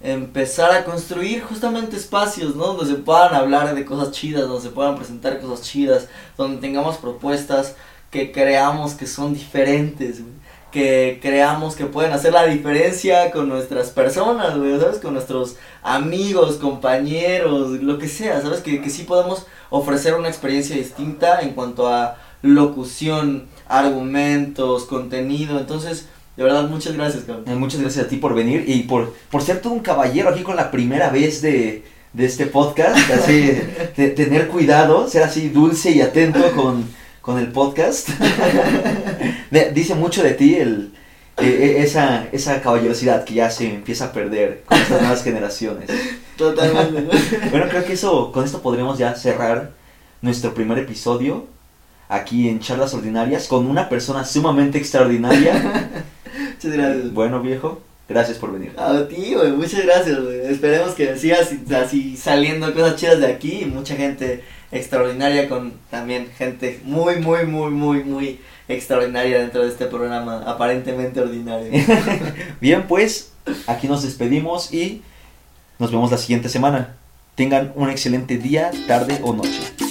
empezar a construir justamente espacios, ¿no? Donde se puedan hablar de cosas chidas, donde se puedan presentar cosas chidas, donde tengamos propuestas que creamos que son diferentes. Que creamos que pueden hacer la diferencia con nuestras personas, ¿sabes? Con nuestros amigos, compañeros, lo que sea, ¿sabes? Que, que sí podemos ofrecer una experiencia distinta en cuanto a locución, argumentos, contenido. Entonces, de verdad, muchas gracias, cabrón. Eh, Muchas gracias a ti por venir y por, por ser todo un caballero aquí con la primera vez de, de este podcast. Así, tener cuidado, ser así dulce y atento con, con el podcast. De- dice mucho de ti el, eh, eh, esa, esa caballerosidad que ya se empieza a perder con estas nuevas generaciones. Totalmente. Bueno, creo que eso, con esto podremos ya cerrar nuestro primer episodio aquí en Charlas Ordinarias con una persona sumamente extraordinaria. Muchas gracias. Bueno, viejo, gracias por venir. A ti, güey, muchas gracias, güey. Esperemos que sigas así saliendo cosas chidas de aquí y mucha gente extraordinaria con también gente muy, muy, muy, muy, muy extraordinaria dentro de este programa, aparentemente ordinario. Bien, pues aquí nos despedimos y nos vemos la siguiente semana. Tengan un excelente día, tarde o noche.